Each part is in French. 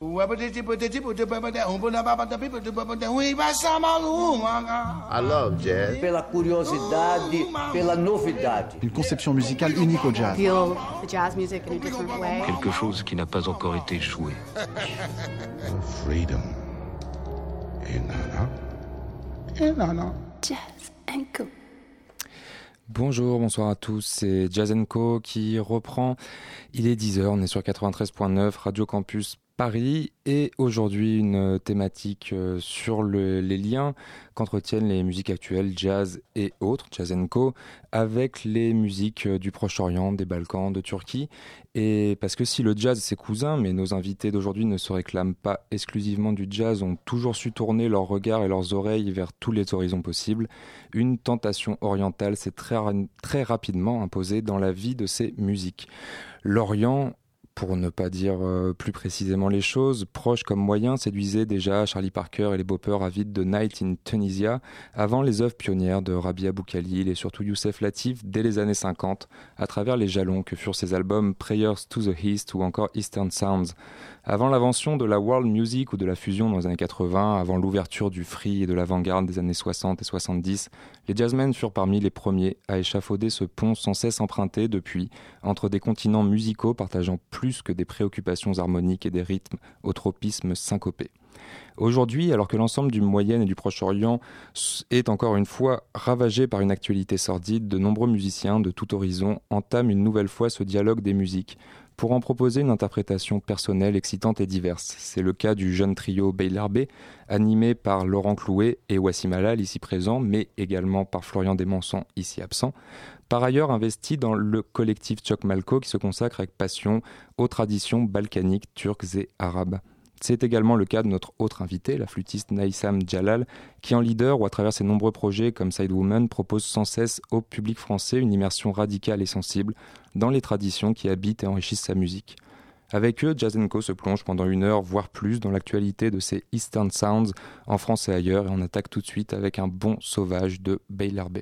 I love jazz. Pela curiosidade, pela novidade. Une conception musicale unique au jazz. Feel the jazz music in a different way. Quelque chose qui n'a pas encore été joué. Freedom. Et nana? Et nana? Jazz and Co. Bonjour, bonsoir à tous, c'est Jazz Co qui reprend. Il est 10h, on est sur 93.9 Radio Campus Paris et aujourd'hui une thématique euh, sur le, les liens qu'entretiennent les musiques actuelles, jazz et autres, jazz co, avec les musiques euh, du Proche-Orient, des Balkans, de Turquie. Et parce que si le jazz c'est cousin, mais nos invités d'aujourd'hui ne se réclament pas exclusivement du jazz, ont toujours su tourner leurs regards et leurs oreilles vers tous les horizons possibles, une tentation orientale s'est très, très rapidement imposée dans la vie de ces musiques. L'Orient pour ne pas dire euh, plus précisément les choses, proche comme moyen séduisait déjà Charlie Parker et les boppers avides de Night in Tunisia avant les œuvres pionnières de Rabia Boukhalil et surtout Youssef Latif dès les années 50 à travers les jalons que furent ses albums Prayers to the East ou encore Eastern Sounds. Avant l'invention de la world music ou de la fusion dans les années 80, avant l'ouverture du free et de l'avant-garde des années 60 et 70, les jazzmen furent parmi les premiers à échafauder ce pont sans cesse emprunté depuis entre des continents musicaux partageant plus que des préoccupations harmoniques et des rythmes au tropisme syncopé. Aujourd'hui, alors que l'ensemble du Moyen et du Proche-Orient est encore une fois ravagé par une actualité sordide, de nombreux musiciens de tout horizon entament une nouvelle fois ce dialogue des musiques, pour en proposer une interprétation personnelle, excitante et diverse. C'est le cas du jeune trio Beylarbe, animé par Laurent Clouet et Wassim Alal, ici présent, mais également par Florian Desmanson, ici absent. Par ailleurs investi dans le collectif Malko qui se consacre avec passion aux traditions balkaniques, turques et arabes. C'est également le cas de notre autre invité, la flûtiste Naïsam Jalal, qui en leader ou à travers ses nombreux projets comme Sidewoman propose sans cesse au public français une immersion radicale et sensible dans les traditions qui habitent et enrichissent sa musique. Avec eux, Jazz Co se plonge pendant une heure, voire plus, dans l'actualité de ces Eastern Sounds en France et ailleurs, et on attaque tout de suite avec un bon sauvage de Beylarbe.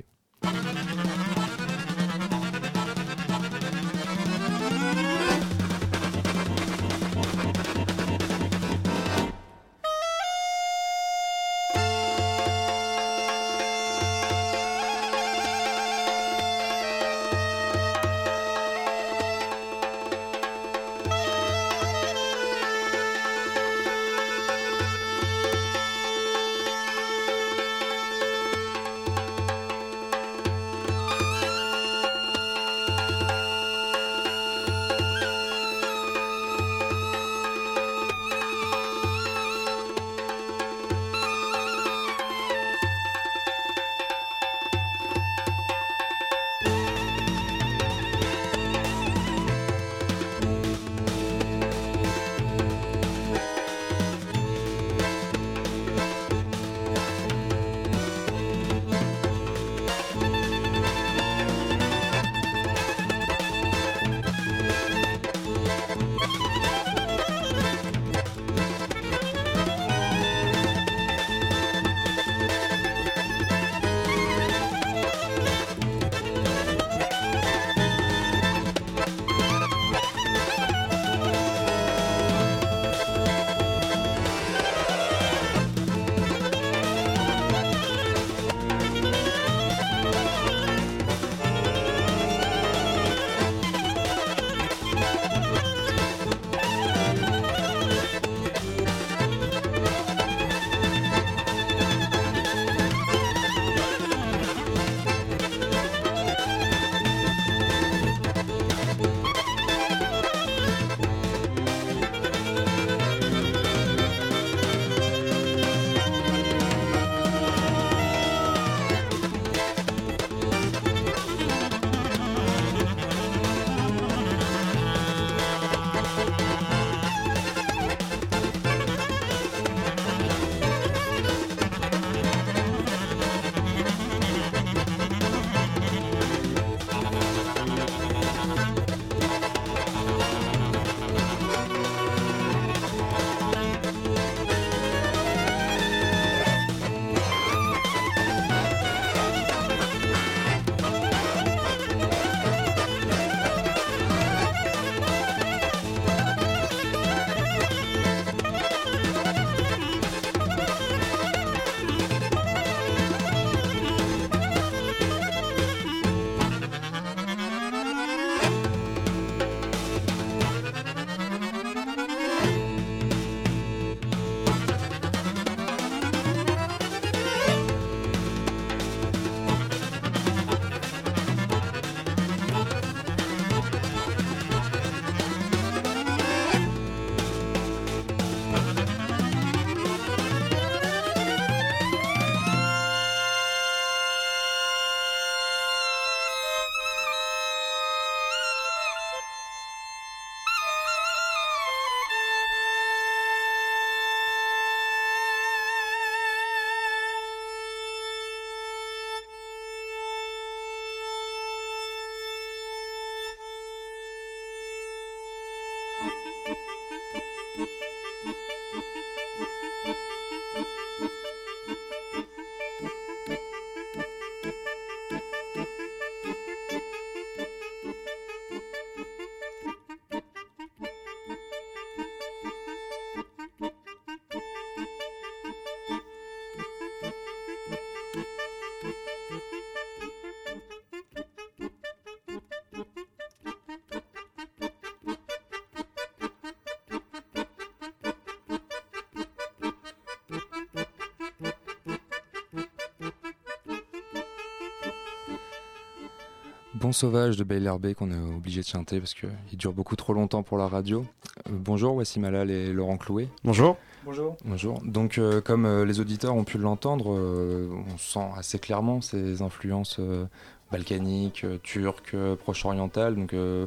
Bon Sauvage de Bail Herbé qu'on est obligé de chanter parce qu'il dure beaucoup trop longtemps pour la radio. Euh, bonjour, voici Malal et Laurent Clouet. Bonjour. Bonjour. Bonjour. Donc, euh, comme euh, les auditeurs ont pu l'entendre, euh, on sent assez clairement ces influences euh, balkaniques, euh, turques, euh, proche-orientales. Donc, euh,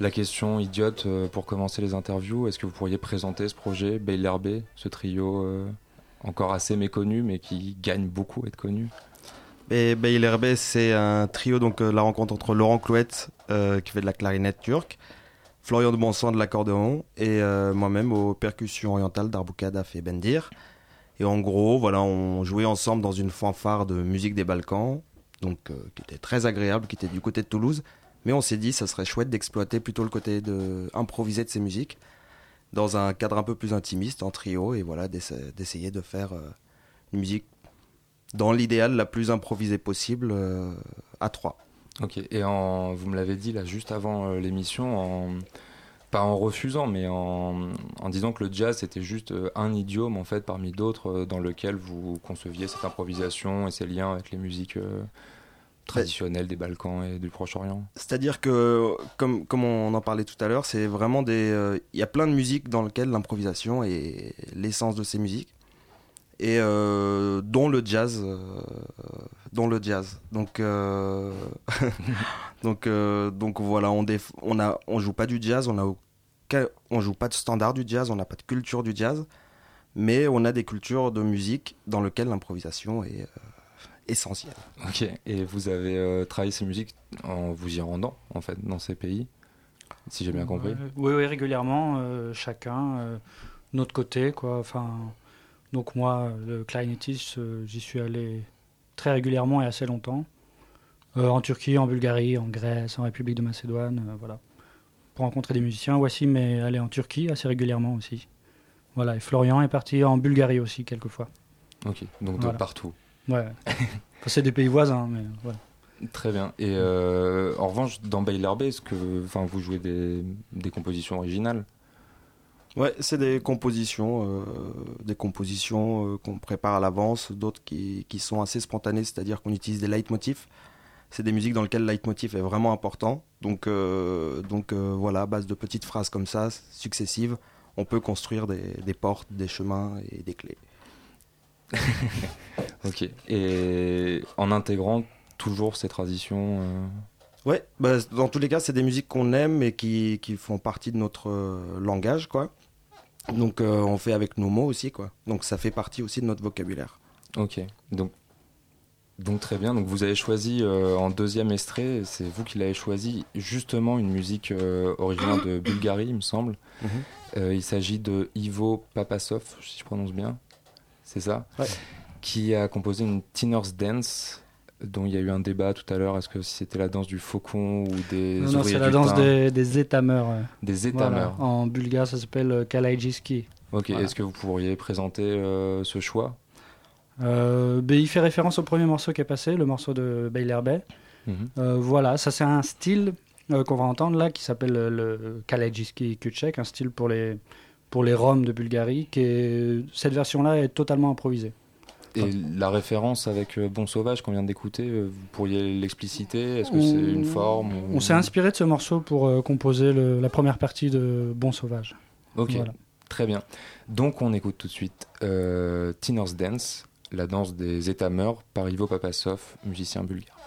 la question idiote euh, pour commencer les interviews, est-ce que vous pourriez présenter ce projet, Bail Herbé, ce trio euh, encore assez méconnu mais qui gagne beaucoup à être connu? Et c'est un trio, donc euh, la rencontre entre Laurent Clouette, euh, qui fait de la clarinette turque, Florian de Bonsan de l'accordéon, et euh, moi-même aux percussions orientales d'Arboukadaf et Bendir. Et en gros, voilà, on jouait ensemble dans une fanfare de musique des Balkans, donc qui était très agréable, qui était du côté de Toulouse. Mais on s'est dit, ça serait chouette d'exploiter plutôt le côté de de ces musiques dans un cadre un peu plus intimiste, en trio, et voilà, d'essa- d'essayer de faire une musique dans l'idéal la plus improvisée possible euh, à trois. Ok, et en, vous me l'avez dit là juste avant euh, l'émission, en, pas en refusant, mais en, en disant que le jazz c'était juste euh, un idiome en fait parmi d'autres dans lequel vous conceviez cette improvisation et ces liens avec les musiques traditionnelles des Balkans et du Proche-Orient. C'est-à-dire que, comme, comme on en parlait tout à l'heure, c'est vraiment des. euh, Il y a plein de musiques dans lesquelles l'improvisation est l'essence de ces musiques. Et euh, dont le jazz. euh, dont le jazz. Donc. euh, donc, euh, donc voilà, on, déf- on, a, on joue pas du jazz, on a aucun- on joue pas de standard du jazz, on n'a pas de culture du jazz. Mais on a des cultures de musique dans lesquelles l'improvisation est euh, essentielle. Ok, et vous avez euh, travaillé ces musiques en vous y rendant en fait dans ces pays, si j'ai bien compris? Euh, oui, oui, régulièrement, euh, chacun, euh, notre côté, quoi. Enfin, donc moi, le clarinettiste, euh, j'y suis allé très régulièrement et assez longtemps. Euh, en Turquie, en Bulgarie, en Grèce, en République de Macédoine, euh, voilà. Pour rencontrer des musiciens. Wassim est allé en Turquie assez régulièrement aussi. Voilà, et Florian est parti en Bulgarie aussi, quelquefois. Ok, donc de partout. Ouais. Enfin, c'est des pays voisins, mais voilà. Très bien. Et euh, en revanche, dans Bail Herbé, est-ce que vous jouez des, des compositions originales? Ouais, c'est des compositions, euh, des compositions euh, qu'on prépare à l'avance, d'autres qui, qui sont assez spontanées, c'est-à-dire qu'on utilise des leitmotifs. C'est des musiques dans lesquelles le leitmotiv est vraiment important. Donc, euh, donc voilà, à base de petites phrases comme ça, successives, on peut construire des, des portes, des chemins et des clés. Ok. Et en intégrant toujours ces traditions. Ouais, bah, dans tous les cas, c'est des musiques qu'on aime et qui, qui font partie de notre euh, langage, quoi. Donc euh, on fait avec nos mots aussi, quoi. Donc ça fait partie aussi de notre vocabulaire. Ok. Donc, donc très bien. Donc vous avez choisi euh, en deuxième extrait, c'est vous qui l'avez choisi, justement une musique euh, originaire de Bulgarie, il me semble. Mhm. Euh, il s'agit de Ivo Papasov, si je prononce bien. C'est ça? Ouais. Qui a composé une Teener's Dance dont il y a eu un débat tout à l'heure. Est-ce que c'était la danse du faucon ou des Non, non, c'est la danse des, des étameurs. euh. Des Voilà. étameurs. En bulgare, ça s'appelle euh, Kalaïdjiski. Ok, Voilà. est-ce que vous pourriez présenter euh, ce choix? Euh, ben, il fait référence au premier morceau qui est passé, le morceau de Beylerbe. Mhm. Euh, voilà, ça c'est un style qu'on va entendre là qui s'appelle le, Kalajiski Kuchek, un style pour les, pour les Roms de Bulgarie. Qui est... Cette version-là est totalement improvisée. Et la référence avec euh, Bon Sauvage qu'on vient d'écouter, euh, vous pourriez l'expliciter? Est-ce que c'est une forme ou- On s'est inspiré de ce morceau pour euh, composer le- la première partie de Bon Sauvage. Ok, Voilà. très bien. Donc on écoute tout de suite euh, Teener's Dance, la danse des étameurs par Ivo Papasov, musicien bulgare.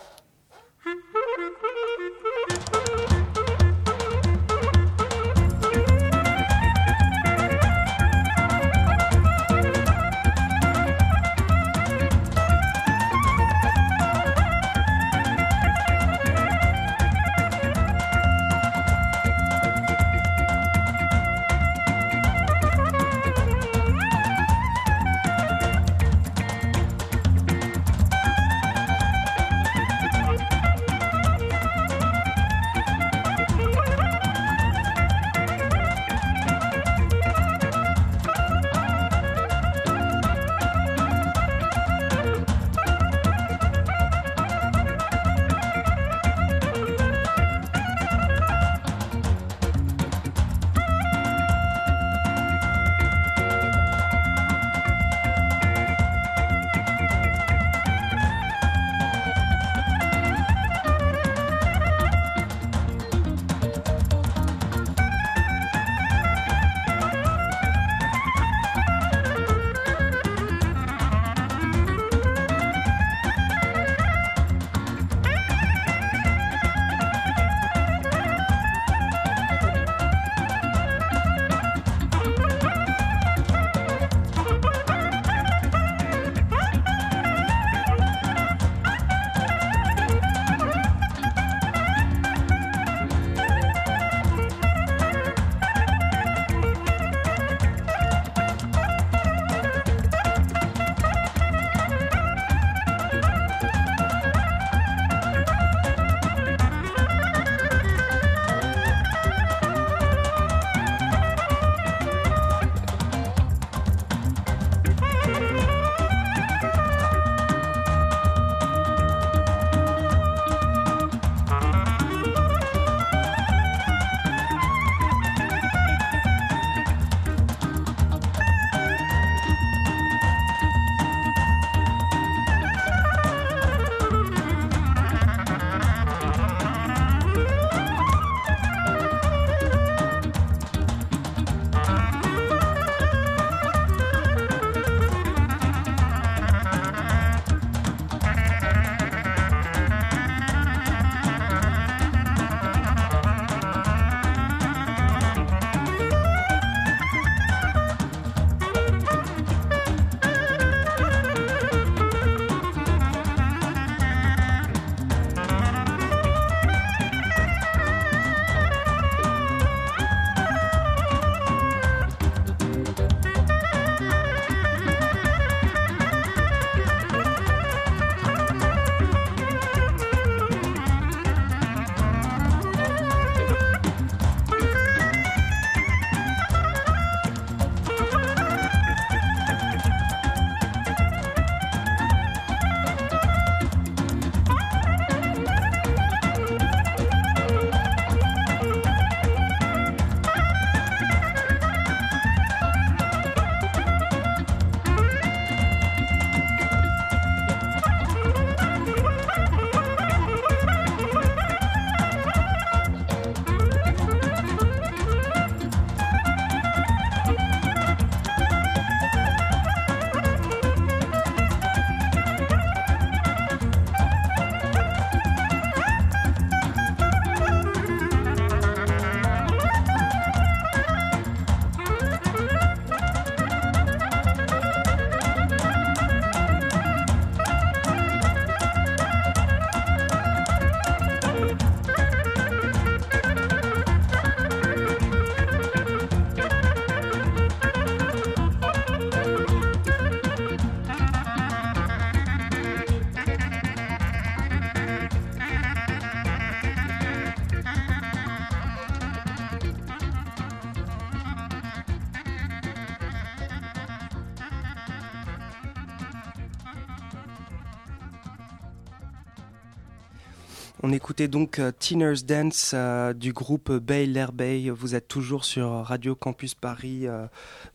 On écoutait donc euh, Teeners Dance euh, du groupe Bay L'air Bay. Vous êtes toujours sur Radio Campus Paris euh,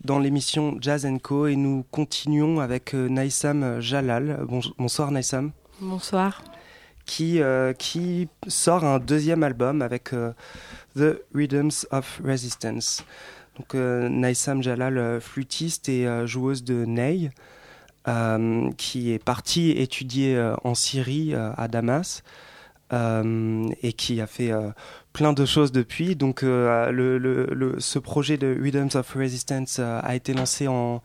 dans l'émission Jazz Co et nous continuons avec Naïsam Jalal. bonsoir Naïsam. Bonsoir. Qui, qui sort un deuxième album avec The Rhythms of Resistance. Donc Naïsam Jalal, flûtiste et joueuse de ney. qui est partie étudier en Syrie à Damas euh, et qui a fait euh, plein de choses depuis. Donc euh, le, le, ce projet de Rhythms of Resistance a été lancé en...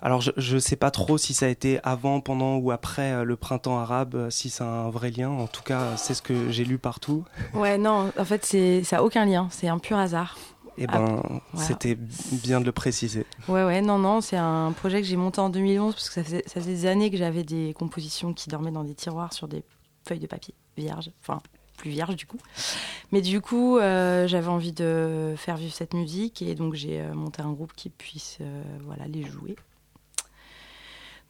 Alors je ne sais pas trop si ça a été avant, pendant ou après le printemps arabe, si c'est un vrai lien. En tout cas, c'est ce que j'ai lu partout. Ouais, non, en fait, ça n'a aucun lien. C'est un pur hasard. Eh ben, c'était bien de le préciser. Ouais, ouais, non, non, c'est un projet que j'ai monté en 2011 parce que ça faisait, ça faisait des années que j'avais des compositions qui dormaient dans des tiroirs sur des feuilles de papier vierge, enfin plus vierge du coup. Mais du coup, euh, j'avais envie de faire vivre cette musique et donc j'ai euh, monté un groupe qui puisse euh, voilà, les jouer.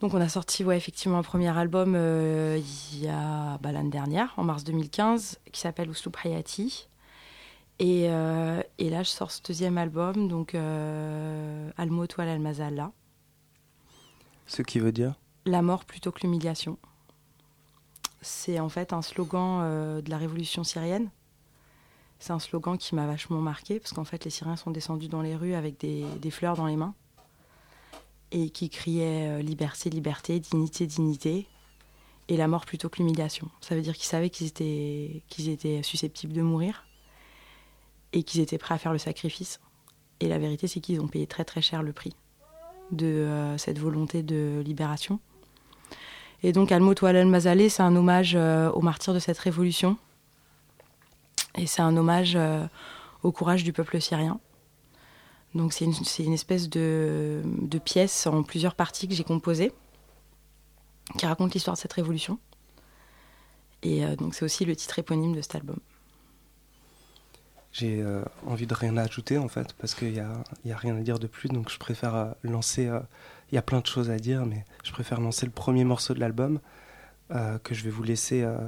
Donc on a sorti ouais, effectivement un premier album il y a bah, l'année dernière, en mars 2015, qui s'appelle Uslup Hayati. Et, et, là, je sors ce deuxième album, donc Almot Wal Al-Mazalla. Ce qui veut dire? La mort plutôt que l'humiliation c'est en fait un slogan euh, de la révolution syrienne. C'est un slogan qui m'a vachement marqué parce qu'en fait les Syriens sont descendus dans les rues avec des, fleurs dans les mains et qui criaient euh, liberté, liberté, dignité, dignité et la mort plutôt que l'humiliation. Ça veut dire qu'ils savaient qu'ils étaient, susceptibles de mourir et qu'ils étaient prêts à faire le sacrifice. Et la vérité c'est qu'ils ont payé très très cher le prix de euh, cette volonté de libération. Et donc Almot Al Mazaleh, c'est un hommage euh, aux martyrs de cette révolution. Et c'est un hommage euh, au courage du peuple syrien. Donc c'est une, espèce de, pièce en plusieurs parties que j'ai composée, qui raconte l'histoire de cette révolution. Et euh, donc c'est aussi le titre éponyme de cet album. J'ai envie de rien ajouter en fait, parce qu'il n'y a, a, rien à dire de plus, donc je préfère lancer il y a plein de choses à dire, mais je préfère lancer le premier morceau de l'album euh, que je vais vous laisser euh,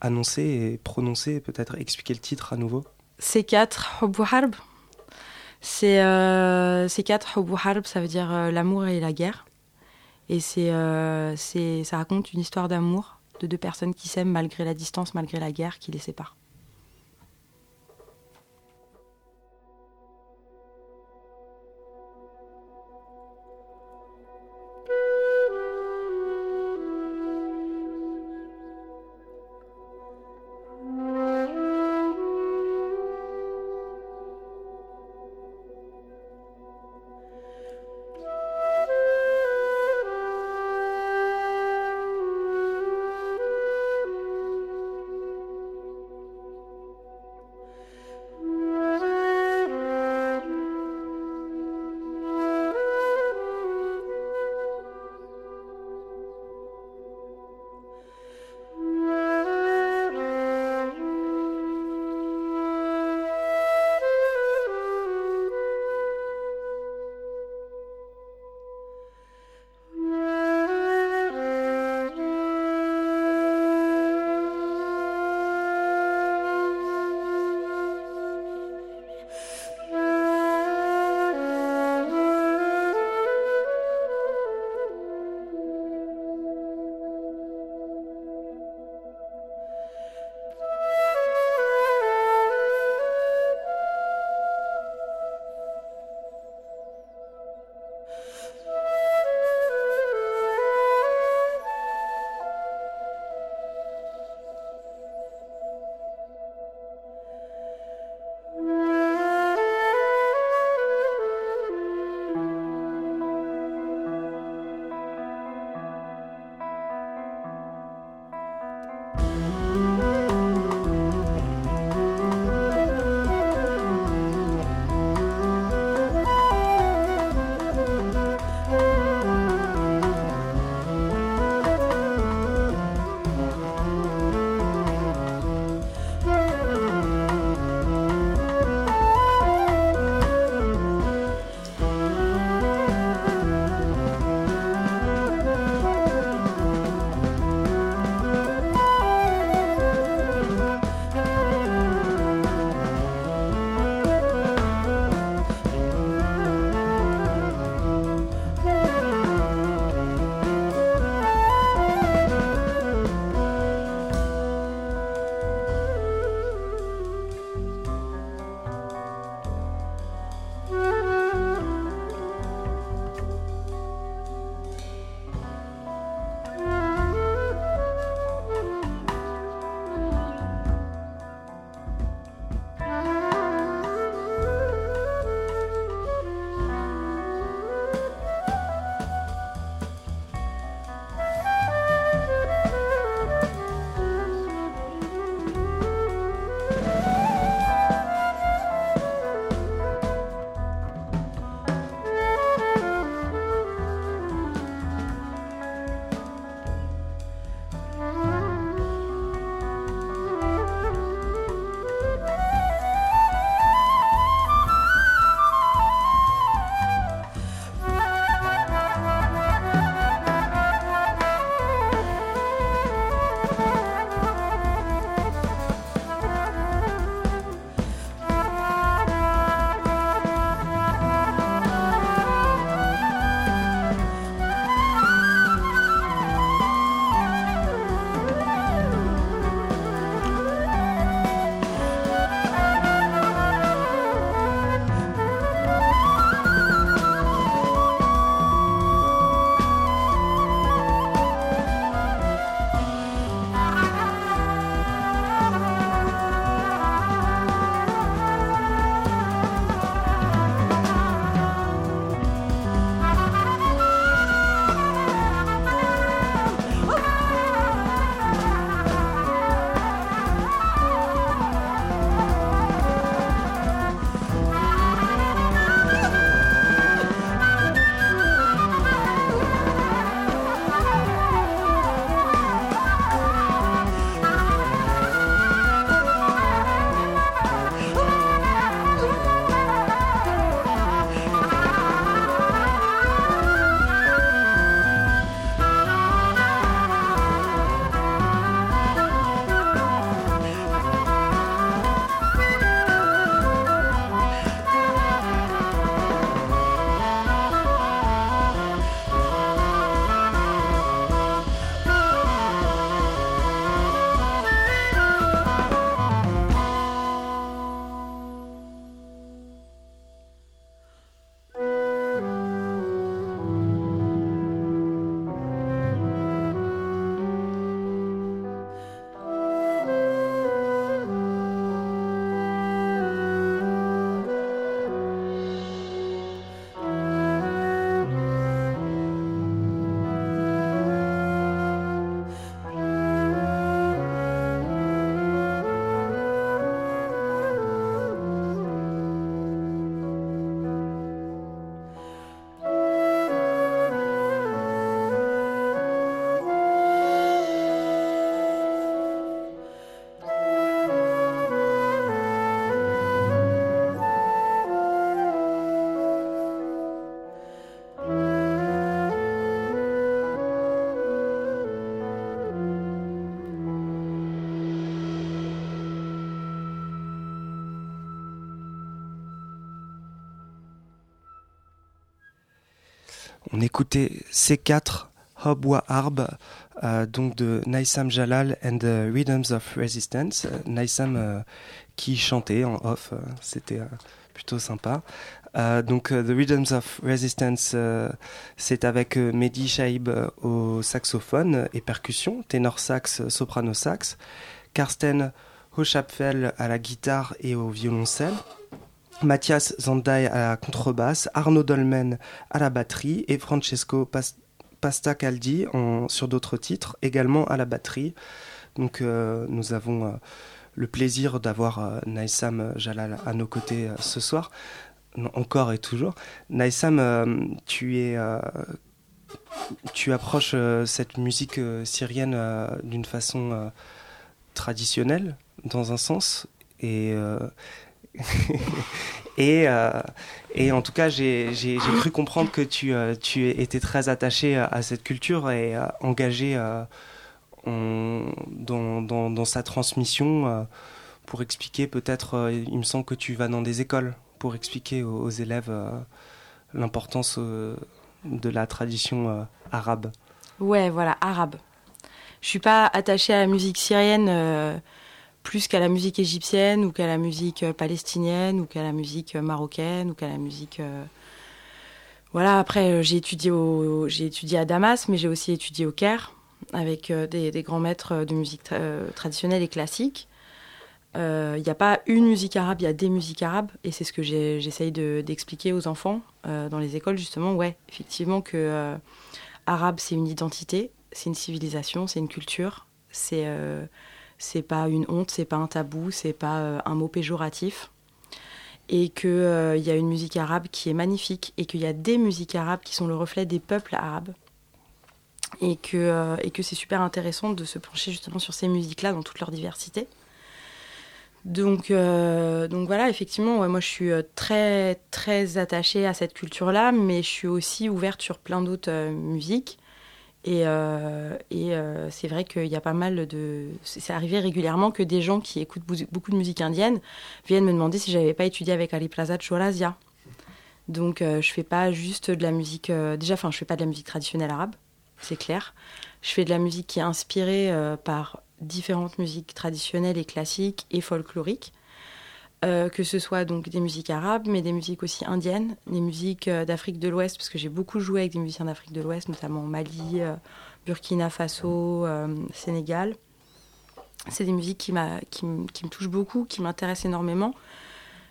annoncer et prononcer et peut-être expliquer le titre à nouveau. C4 Hubbu Harb. C'est euh, C4 Hubbu Harb, ça veut dire euh, l'amour et la guerre. Et c'est, ça raconte une histoire d'amour de deux personnes qui s'aiment malgré la distance, malgré la guerre qui les sépare. On écoutait C4 Hobwa Harb, euh, donc de Naisam Jalal and the Rhythms of Resistance. Naisam euh, qui chantait en off, euh, c'était euh, plutôt sympa. Donc The Rhythms of Resistance, c'est avec Mehdi Shaib au saxophone et percussion, ténor sax, soprano sax, Karsten Hochapfel à la guitare et au violoncelle. Mathias Zandai à la contrebasse, Arnaud Dolmen à la batterie et Francesco Pas- Pastacaldi sur d'autres titres, également à la batterie. Donc euh, nous avons euh, le plaisir d'avoir euh, Naïsam Jalal à nos côtés euh, ce soir, encore et toujours. Naïsam, euh, tu es... euh, tu approches euh, cette musique euh, syrienne euh, d'une façon euh, traditionnelle, dans un sens, et euh, et, euh, et en tout cas, j'ai cru comprendre que tu, euh, tu étais très attaché à, à cette culture et euh, engagé euh, en- dans, dans, sa transmission euh, pour expliquer peut-être, euh, il me semble que tu vas dans des écoles pour expliquer aux, aux élèves euh, l'importance euh, de la tradition euh, arabe. Ouais, voilà, arabe. Je suis pas attachée à la musique syrienne euh, plus qu'à la musique égyptienne ou qu'à la musique euh, palestinienne ou qu'à la musique euh, marocaine ou qu'à la musique. euh, Voilà. Après, j'ai étudié au, j'ai étudié à Damas, mais j'ai aussi étudié au Caire avec des, grands maîtres de musique tra- traditionnelle et classique. Il n'y a pas une musique arabe, il y a des musiques arabes, et c'est ce que j'essaye de- d'expliquer aux enfants dans les écoles justement. Ouais, effectivement que euh, arabe c'est une identité, c'est une civilisation, c'est une culture, c'est c'est pas une honte, c'est pas un tabou, c'est pas euh, un mot péjoratif. Et qu'il y a une musique arabe qui est magnifique et qu'il y a des musiques arabes qui sont le reflet des peuples arabes. Et que, euh, c'est super intéressant de se pencher justement sur ces musiques-là dans toute leur diversité. Donc, euh, voilà, effectivement, moi je suis euh, très très attachée à cette culture-là, mais je suis aussi ouverte sur plein d'autres euh, musiques. Et, euh, euh, c'est vrai qu'il y a pas mal de. C'est arrivé régulièrement que des gens qui écoutent beaucoup de musique indienne viennent me demander si j'avais pas étudié avec Ali Plaza de Chorazia. Donc euh, je fais pas juste de la musique. déjà, enfin, je fais pas de la musique traditionnelle arabe, c'est clair. Je fais de la musique qui est inspirée par différentes musiques traditionnelles et classiques et folkloriques. Euh, que ce soit donc des musiques arabes, mais des musiques aussi indiennes, des musiques euh, d'Afrique de l'Ouest, parce que j'ai beaucoup joué avec des musiciens d'Afrique de l'Ouest, notamment Mali, euh, Burkina Faso, Sénégal. C'est des musiques qui, qui, qui me touchent beaucoup, qui m'intéressent énormément.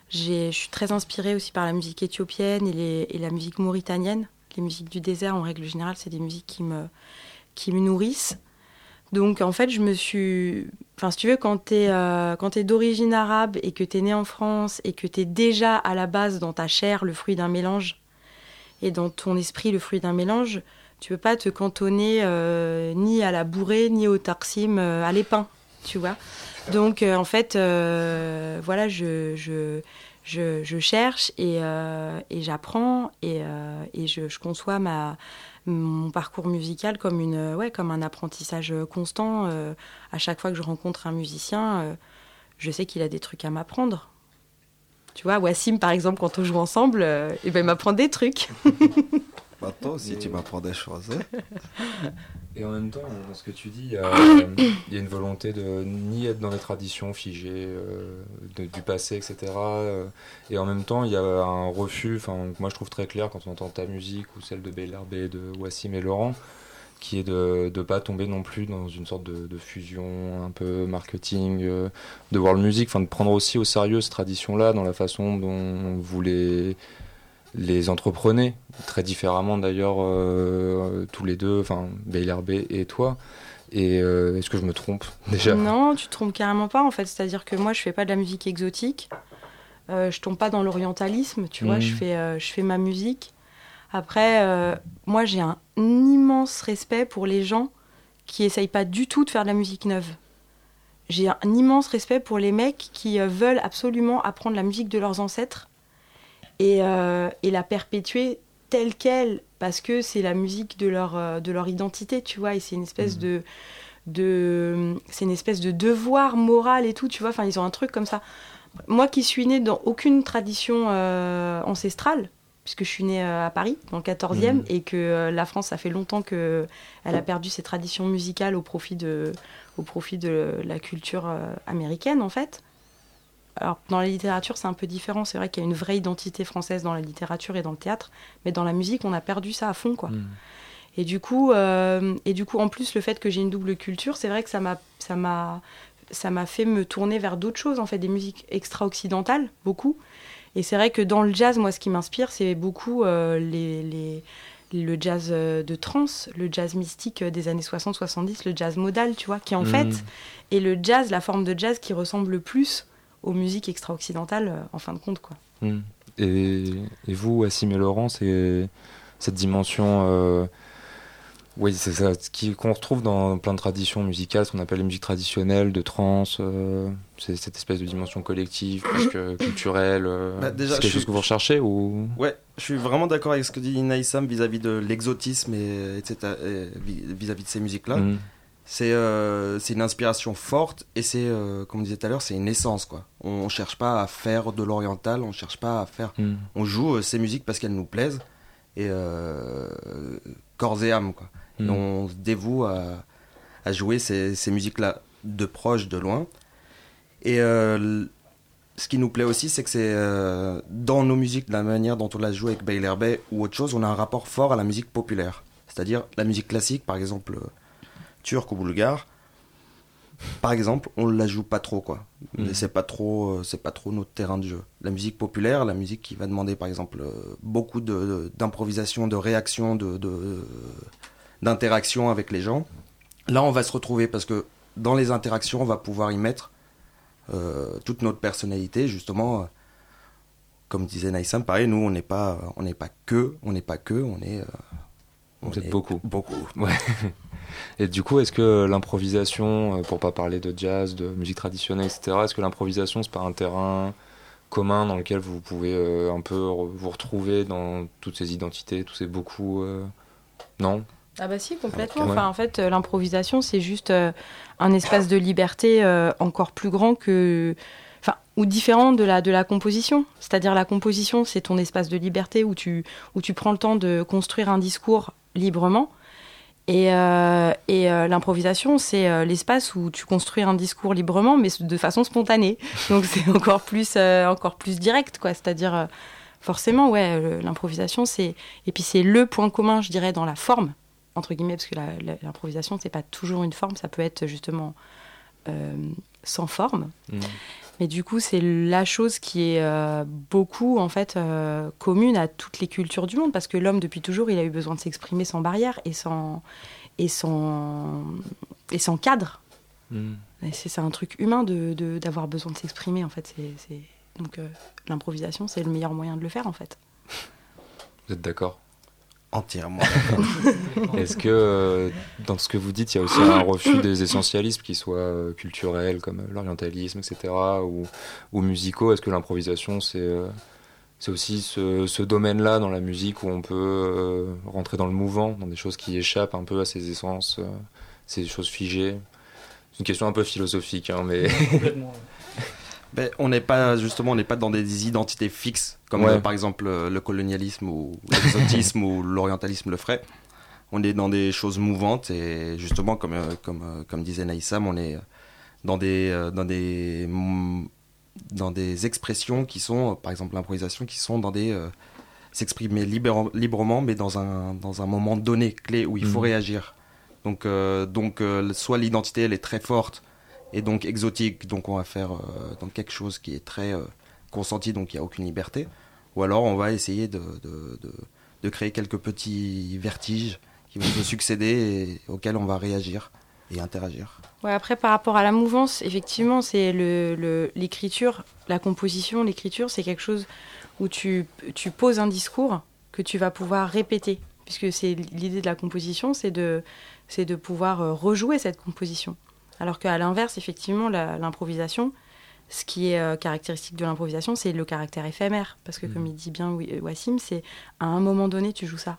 Je suis très inspirée aussi par la musique éthiopienne et, les- et la musique mauritanienne. Les musiques du désert, en règle générale, c'est des musiques qui me, qui me nourrissent. Donc en fait, je me suis... Enfin, si tu veux, quand tu es, es d'origine arabe et que tu es né en France et que tu es déjà à la base dans ta chair le fruit d'un mélange et dans ton esprit le fruit d'un mélange, tu peux pas te cantonner euh, ni à la bourrée ni au tarsim euh, à l'épin, tu vois. Donc euh, en fait, euh, voilà, je, je, je, cherche et, euh, j'apprends et, euh, et je conçois ma, mon parcours musical comme, une, ouais, comme un apprentissage constant. Euh, à chaque fois que je rencontre un musicien, euh, je sais qu'il a des trucs à m'apprendre. Tu vois, Wassim, par exemple, quand on joue ensemble, euh, il va m'apprendre des trucs. Toi aussi, tu m'apprends des choses. hein. Et en même temps, dans ce que tu dis, il y a, euh, il y a une volonté de ni être dans les traditions figées euh, de- du passé, etc. euh, et en même temps, il y a un refus, moi je trouve très clair quand on entend ta musique ou celle de Beylerbe, de Wassim et Laurent, qui est de ne pas tomber non plus dans une sorte de, de fusion un peu marketing, euh, de voir le musique, enfin de prendre aussi au sérieux cette tradition-là dans la façon dont vous les les entreprenez très différemment d'ailleurs euh, tous les deux, enfin Beylerbe et toi. Et euh, est-ce que je me trompe déjà? Non, tu te trompes carrément pas en fait. C'est-à-dire que moi, je fais pas de la musique exotique. Euh, je tombe pas dans l'orientalisme, tu vois. Mhm. Je fais, euh, je fais ma musique. Après, moi, j'ai un immense respect pour les gens qui essayent pas du tout de faire de la musique neuve. J'ai un immense respect pour les mecs qui veulent absolument apprendre la musique de leurs ancêtres et, euh, et la perpétuer telle qu'elle parce que c'est la musique de leur, euh, de leur identité, tu vois. Et c'est une espèce de de c'est une espèce de devoir moral et tout tu vois enfin ils ont un truc comme ça moi qui suis née dans aucune tradition euh, ancestrale puisque je suis née à Paris, dans le 14e, Mhm. et que la France, ça fait longtemps qu'elle a perdu ses traditions musicales au profit de, au profit de la culture américaine, en fait. Alors, dans la littérature, c'est un peu différent. C'est vrai qu'il y a une vraie identité française dans la littérature et dans le théâtre, mais dans la musique, on a perdu ça à fond, quoi. Mm. Et du coup, euh, et du coup, en plus, le fait que j'ai une double culture, c'est vrai que ça m'a, ça m'a, ça m'a fait me tourner vers d'autres choses, en fait, des musiques extra-occidentales, beaucoup. Et c'est vrai que dans le jazz, moi, ce qui m'inspire, c'est beaucoup euh, les, les, le jazz euh, de trance, le jazz mystique des années 60-70, le jazz modal, tu vois, qui en Mm. fait est le jazz, la forme de jazz qui ressemble le plus aux musiques extra-occidentales, euh, en fin de compte, quoi. Mm. Et, et vous, Assim et Laurent, c'est cette dimension. euh, oui, c'est ça, qu'on retrouve dans plein de traditions musicales, ce qu'on appelle les musiques traditionnelles, de trance. euh, c'est cette espèce de dimension collective, culturelle. euh, Bah, c'est quelque chose suis- que vous recherchez ou? Ouais, je suis vraiment d'accord avec ce que dit Naïsam vis-à-vis de l'exotisme et etc. et vis- vis-à-vis de ces musiques-là. Mm. C'est euh, une inspiration forte et c'est, euh, comme on disait tout à l'heure, c'est une essence quoi. On, on cherche pas à faire de l'oriental, on cherche pas à faire. Mm. On joue euh, ces musiques parce qu'elles nous plaisent et euh, corps et âme quoi. Et Mm. on se dévoue à, à jouer ces, ces musiques-là de proche, de loin. Et ce qui nous plaît aussi, c'est que c'est dans nos musiques, de la manière dont on la joue avec Baylor Bay ou autre chose, on a un rapport fort à la musique populaire. C'est-à-dire la musique classique, par exemple turque ou bulgare. Par exemple, on la joue pas trop, quoi. Mais c'est pas trop, euh, c'est pas trop notre terrain de jeu. La musique populaire, la musique qui va demander, par exemple, euh, beaucoup de- de- d'improvisation, de, réaction, de, de- d'interaction avec les gens. Là, on va se retrouver parce que dans les interactions, on va pouvoir y mettre euh, toute notre personnalité, justement. comme disait Naïsam, pareil, nous, on n'est pas, on n'est pas que, on n'est pas que, on est. euh, on Vous êtes est beaucoup. Beaucoup. Ouais. Et du coup, est-ce que l'improvisation, euh, pour pas parler de jazz, de musique traditionnelle, etc., est-ce que l'improvisation, c'est pas un terrain commun dans lequel vous pouvez euh, un peu vous retrouver dans toutes ces identités, tous ces beaucoup euh, Non? Ah bah si, complètement. Enfin, en fait, l'improvisation, c'est juste euh, un espace de liberté encore plus grand que... Enfin, ou différent de la, de la composition. C'est-à-dire la composition, c'est ton espace de liberté où tu, où tu prends le temps de construire un discours librement. Et, euh, et euh, l'improvisation, c'est euh, l'espace où tu construis un discours librement, mais de façon spontanée. Donc c'est encore plus, euh, encore plus direct, quoi. C'est-à-dire, euh, forcément, ouais, l'improvisation, c'est... Et puis c'est le point commun, je dirais, dans la forme entre guillemets, parce que l'improvisation, c'est pas toujours une forme, ça peut être justement euh, sans forme. Mm. Mais du coup, c'est la chose qui est euh, beaucoup, en fait, euh, commune à toutes les cultures du monde, parce que l'homme, depuis toujours, il a eu besoin de s'exprimer sans barrière et sans, et sans, et sans cadre. Mm. Et C'est un truc humain de- d'avoir besoin de s'exprimer, en fait. c'est c'est- Donc, euh, l'improvisation, c'est le meilleur moyen de le faire, en fait. Vous êtes d'accord? Entièrement. Est-ce que euh, dans ce que vous dites, il y a aussi un refus des essentialismes qui soient euh, culturels, comme euh, l'orientalisme, etc., ou, ou musicaux? Est-ce que l'improvisation, c'est euh, c'est aussi ce, ce domaine-là dans la musique où on peut euh, rentrer dans le mouvant, dans des choses qui échappent un peu à ses essences, euh, ces choses figées? C'est une question un peu philosophique, hein, mais Complètement. Ben, on n'est pas justement, on n'est pas dans des identités fixes comme Ouais. par exemple euh, le colonialisme ou l'exotisme ou l'orientalisme le ferait. On est dans des choses mouvantes et justement comme euh, comme euh, comme disait Naïsam, on est dans des dans des mm, dans des expressions qui sont par exemple l'improvisation qui sont dans des euh, s'exprimer libre- librement mais dans un dans un moment donné clé où il faut Mhm. réagir. Donc euh, donc euh, soit l'identité elle est très forte et donc exotique, donc on va faire euh, dans quelque chose qui est très euh, consenti, donc il n'y a aucune liberté. Ou alors on va essayer de, de, de, de créer quelques petits vertiges qui vont se succéder et auxquels on va réagir et interagir. Ouais, après, par rapport à la mouvance, effectivement, c'est le- le- l'écriture, la composition, l'écriture, c'est quelque chose où tu, tu poses un discours que tu vas pouvoir répéter. Puisque c'est l'idée de la composition, c'est de, c'est de pouvoir euh, rejouer cette composition. Alors qu'à l'inverse, effectivement, l'improvisation, ce qui est euh, caractéristique de l'improvisation, c'est le caractère éphémère. Parce que, comme il dit bien Wassim, c'est à un moment donné, tu joues ça.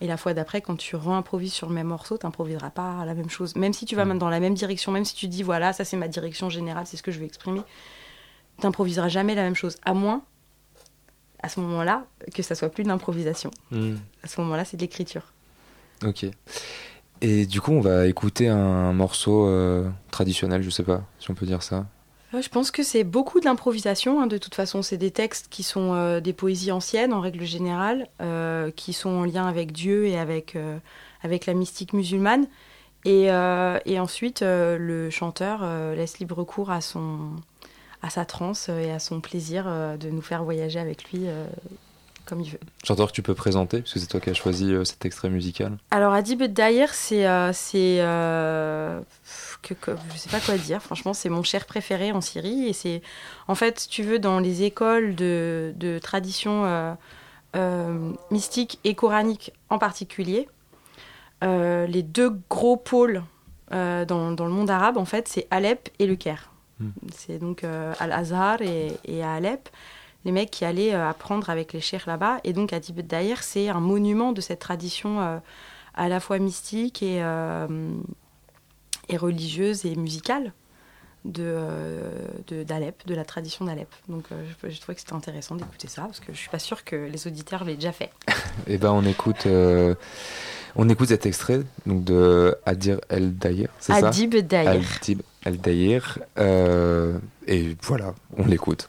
Et la fois d'après, quand tu réimprovises sur le même morceau, tu n'improviseras pas la même chose. Même si tu vas même dans la même direction, même si tu dis, voilà, ça c'est ma direction générale, c'est ce que je veux exprimer, tu n'improviseras jamais la même chose. À moins à ce moment-là, que ça soit plus de l'improvisation. Hmm. À ce moment-là, c'est de l'écriture. Ok. Et du coup, on va écouter un morceau euh, traditionnel, je sais pas si on peut dire ça. Je pense que c'est beaucoup de l'improvisation. hein, de toute façon, c'est des textes qui sont euh, des poésies anciennes en règle générale, euh, qui sont en lien avec Dieu et avec, avec la mystique musulmane. Et, et ensuite, le chanteur laisse libre cours à, son, à sa transe et à son plaisir de nous faire voyager avec lui comme il veut. Chanteur que tu peux présenter, parce que c'est toi qui as choisi euh, cet extrait musical. Alors Adib Daïr, c'est euh, c'est euh, que, que- je sais pas quoi dire. Franchement, c'est mon cher préféré en Syrie et c'est en fait, si tu veux, dans les écoles de, de tradition euh, euh, mystique et coranique en particulier, les deux gros pôles dans, dans le monde arabe, en fait, c'est Alep et le Caire. Hmm. C'est donc Al-Azhar et, et à Alep les mecs qui allaient euh, apprendre avec les cheikhs là-bas. Et donc, Adib Daïr, c'est un monument de cette tradition euh, à la fois mystique et, euh, et religieuse et musicale de, de- d'Alep, de, la tradition d'Alep. Donc, euh, je, je trouvais que c'était intéressant d'écouter ça, parce que je suis pas sûre que les auditeurs l'aient déjà fait. Et ben on écoute, euh, on écoute cet extrait donc de Adir El Daïr, c'est ça? Adib Daïr. Adib El Daïr. euh, et voilà, on l'écoute.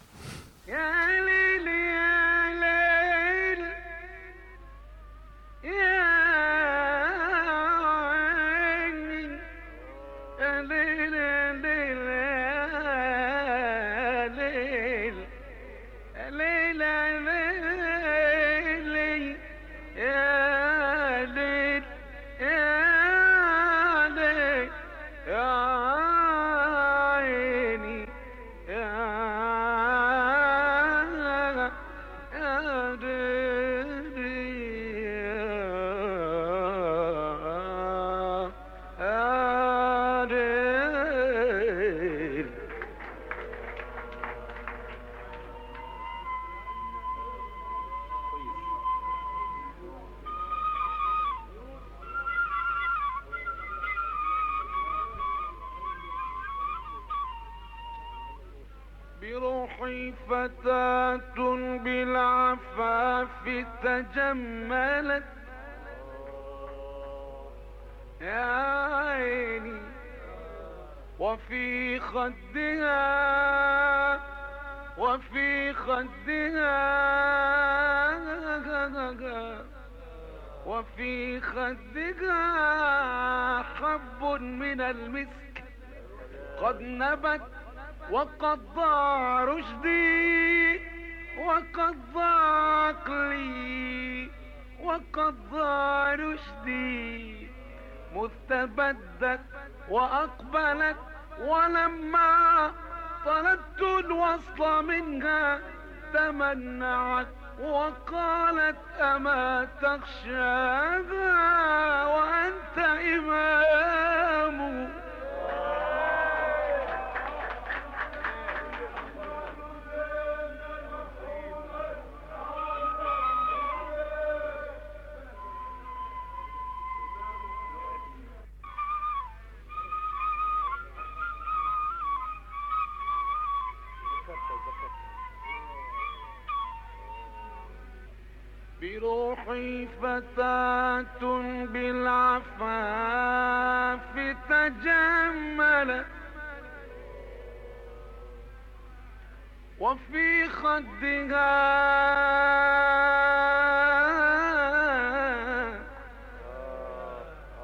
ولما طلبت الوصل منها تمنعت وقالت أما تخشاها وأنت إمام؟ فتاة بالعفاف تجملت وفي خدها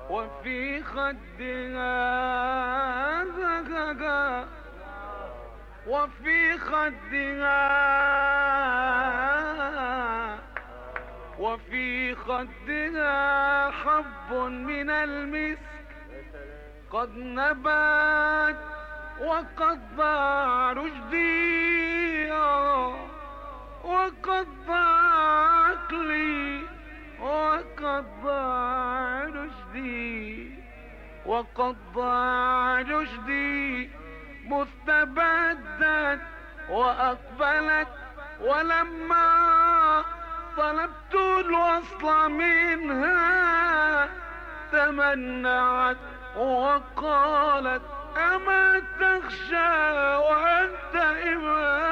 وفي خدها وفي خدها وفي خدها حب من المسك. قد نبت وقد ضاع رشدي وقد ضاع عقلي وقد ضاع رشدي. وقد ضاع رشدي مستبدت وأقبلت ولما طلبت الوصل منها تمنعت وقالت أما تخشى وأنت إمام.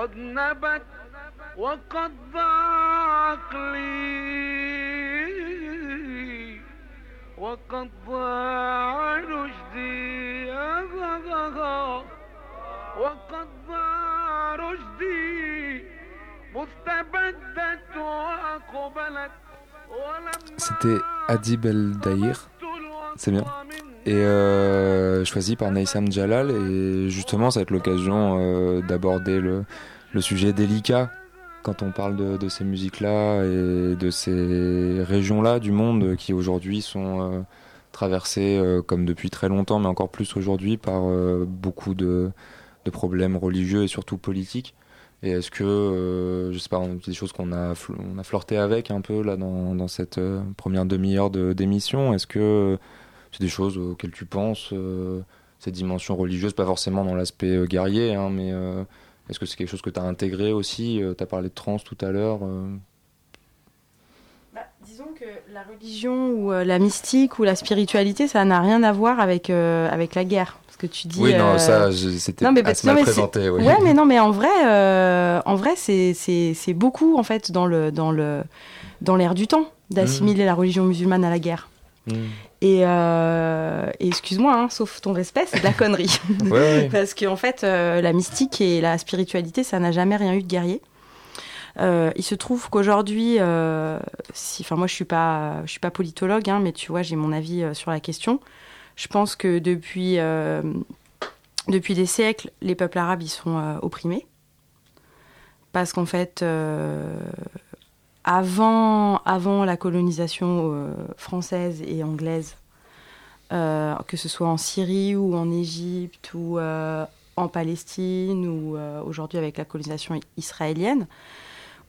قد نبت وقد ضاع عقلي وقد ضاع رشدي. وقد ضاع رشدي. مستبدت وأقبلت. C'était Adib El Daïr, c'est bien. Et euh, choisi par Naïsam Jalal. Et justement, ça va être l'occasion euh, d'aborder le, le sujet délicat quand on parle de, de ces musiques-là et de ces régions-là du monde qui aujourd'hui sont euh, traversées, euh, comme depuis très longtemps, mais encore plus aujourd'hui, par euh, beaucoup de, de problèmes religieux et surtout politiques. Et est-ce que, euh, je sais pas, des choses qu'on a, on a flirté avec un peu là dans, dans cette première demi-heure de- d'émission Est-ce que c'est des choses auxquelles tu penses, euh, cette dimension religieuse, pas forcément dans l'aspect euh, guerrier, hein, mais euh, est-ce que c'est quelque chose que tu as intégré aussi Tu as parlé de trans tout à l'heure. Bah, disons que la religion ou euh, la mystique ou la spiritualité, ça n'a rien à voir avec, euh, avec la guerre. Parce que tu dis. Oui, non, euh, ça, c'était non, mais assez mal non, mais c'est- présenté. oui. Ouais, mais non, mais en vrai, en vrai, c'est c'est c'est beaucoup en fait dans le dans le dans l'air du temps d'assimiler la religion musulmane à la guerre. Mm. Et, euh, et excuse-moi, hein, sauf ton respect, c'est de la connerie. Ouais, ouais. Parce qu'en fait, euh, la mystique et la spiritualité, ça n'a jamais rien eu de guerrier. Euh, il se trouve qu'aujourd'hui, si, enfin moi je suis pas, je suis pas politologue, hein, mais tu vois, j'ai mon avis sur la question. Je pense que depuis depuis des siècles, les peuples arabes ils sont opprimés parce qu'en fait, avant avant la colonisation euh, française et anglaise, euh, que ce soit en Syrie ou en Égypte ou euh, en Palestine ou aujourd'hui avec la colonisation israélienne,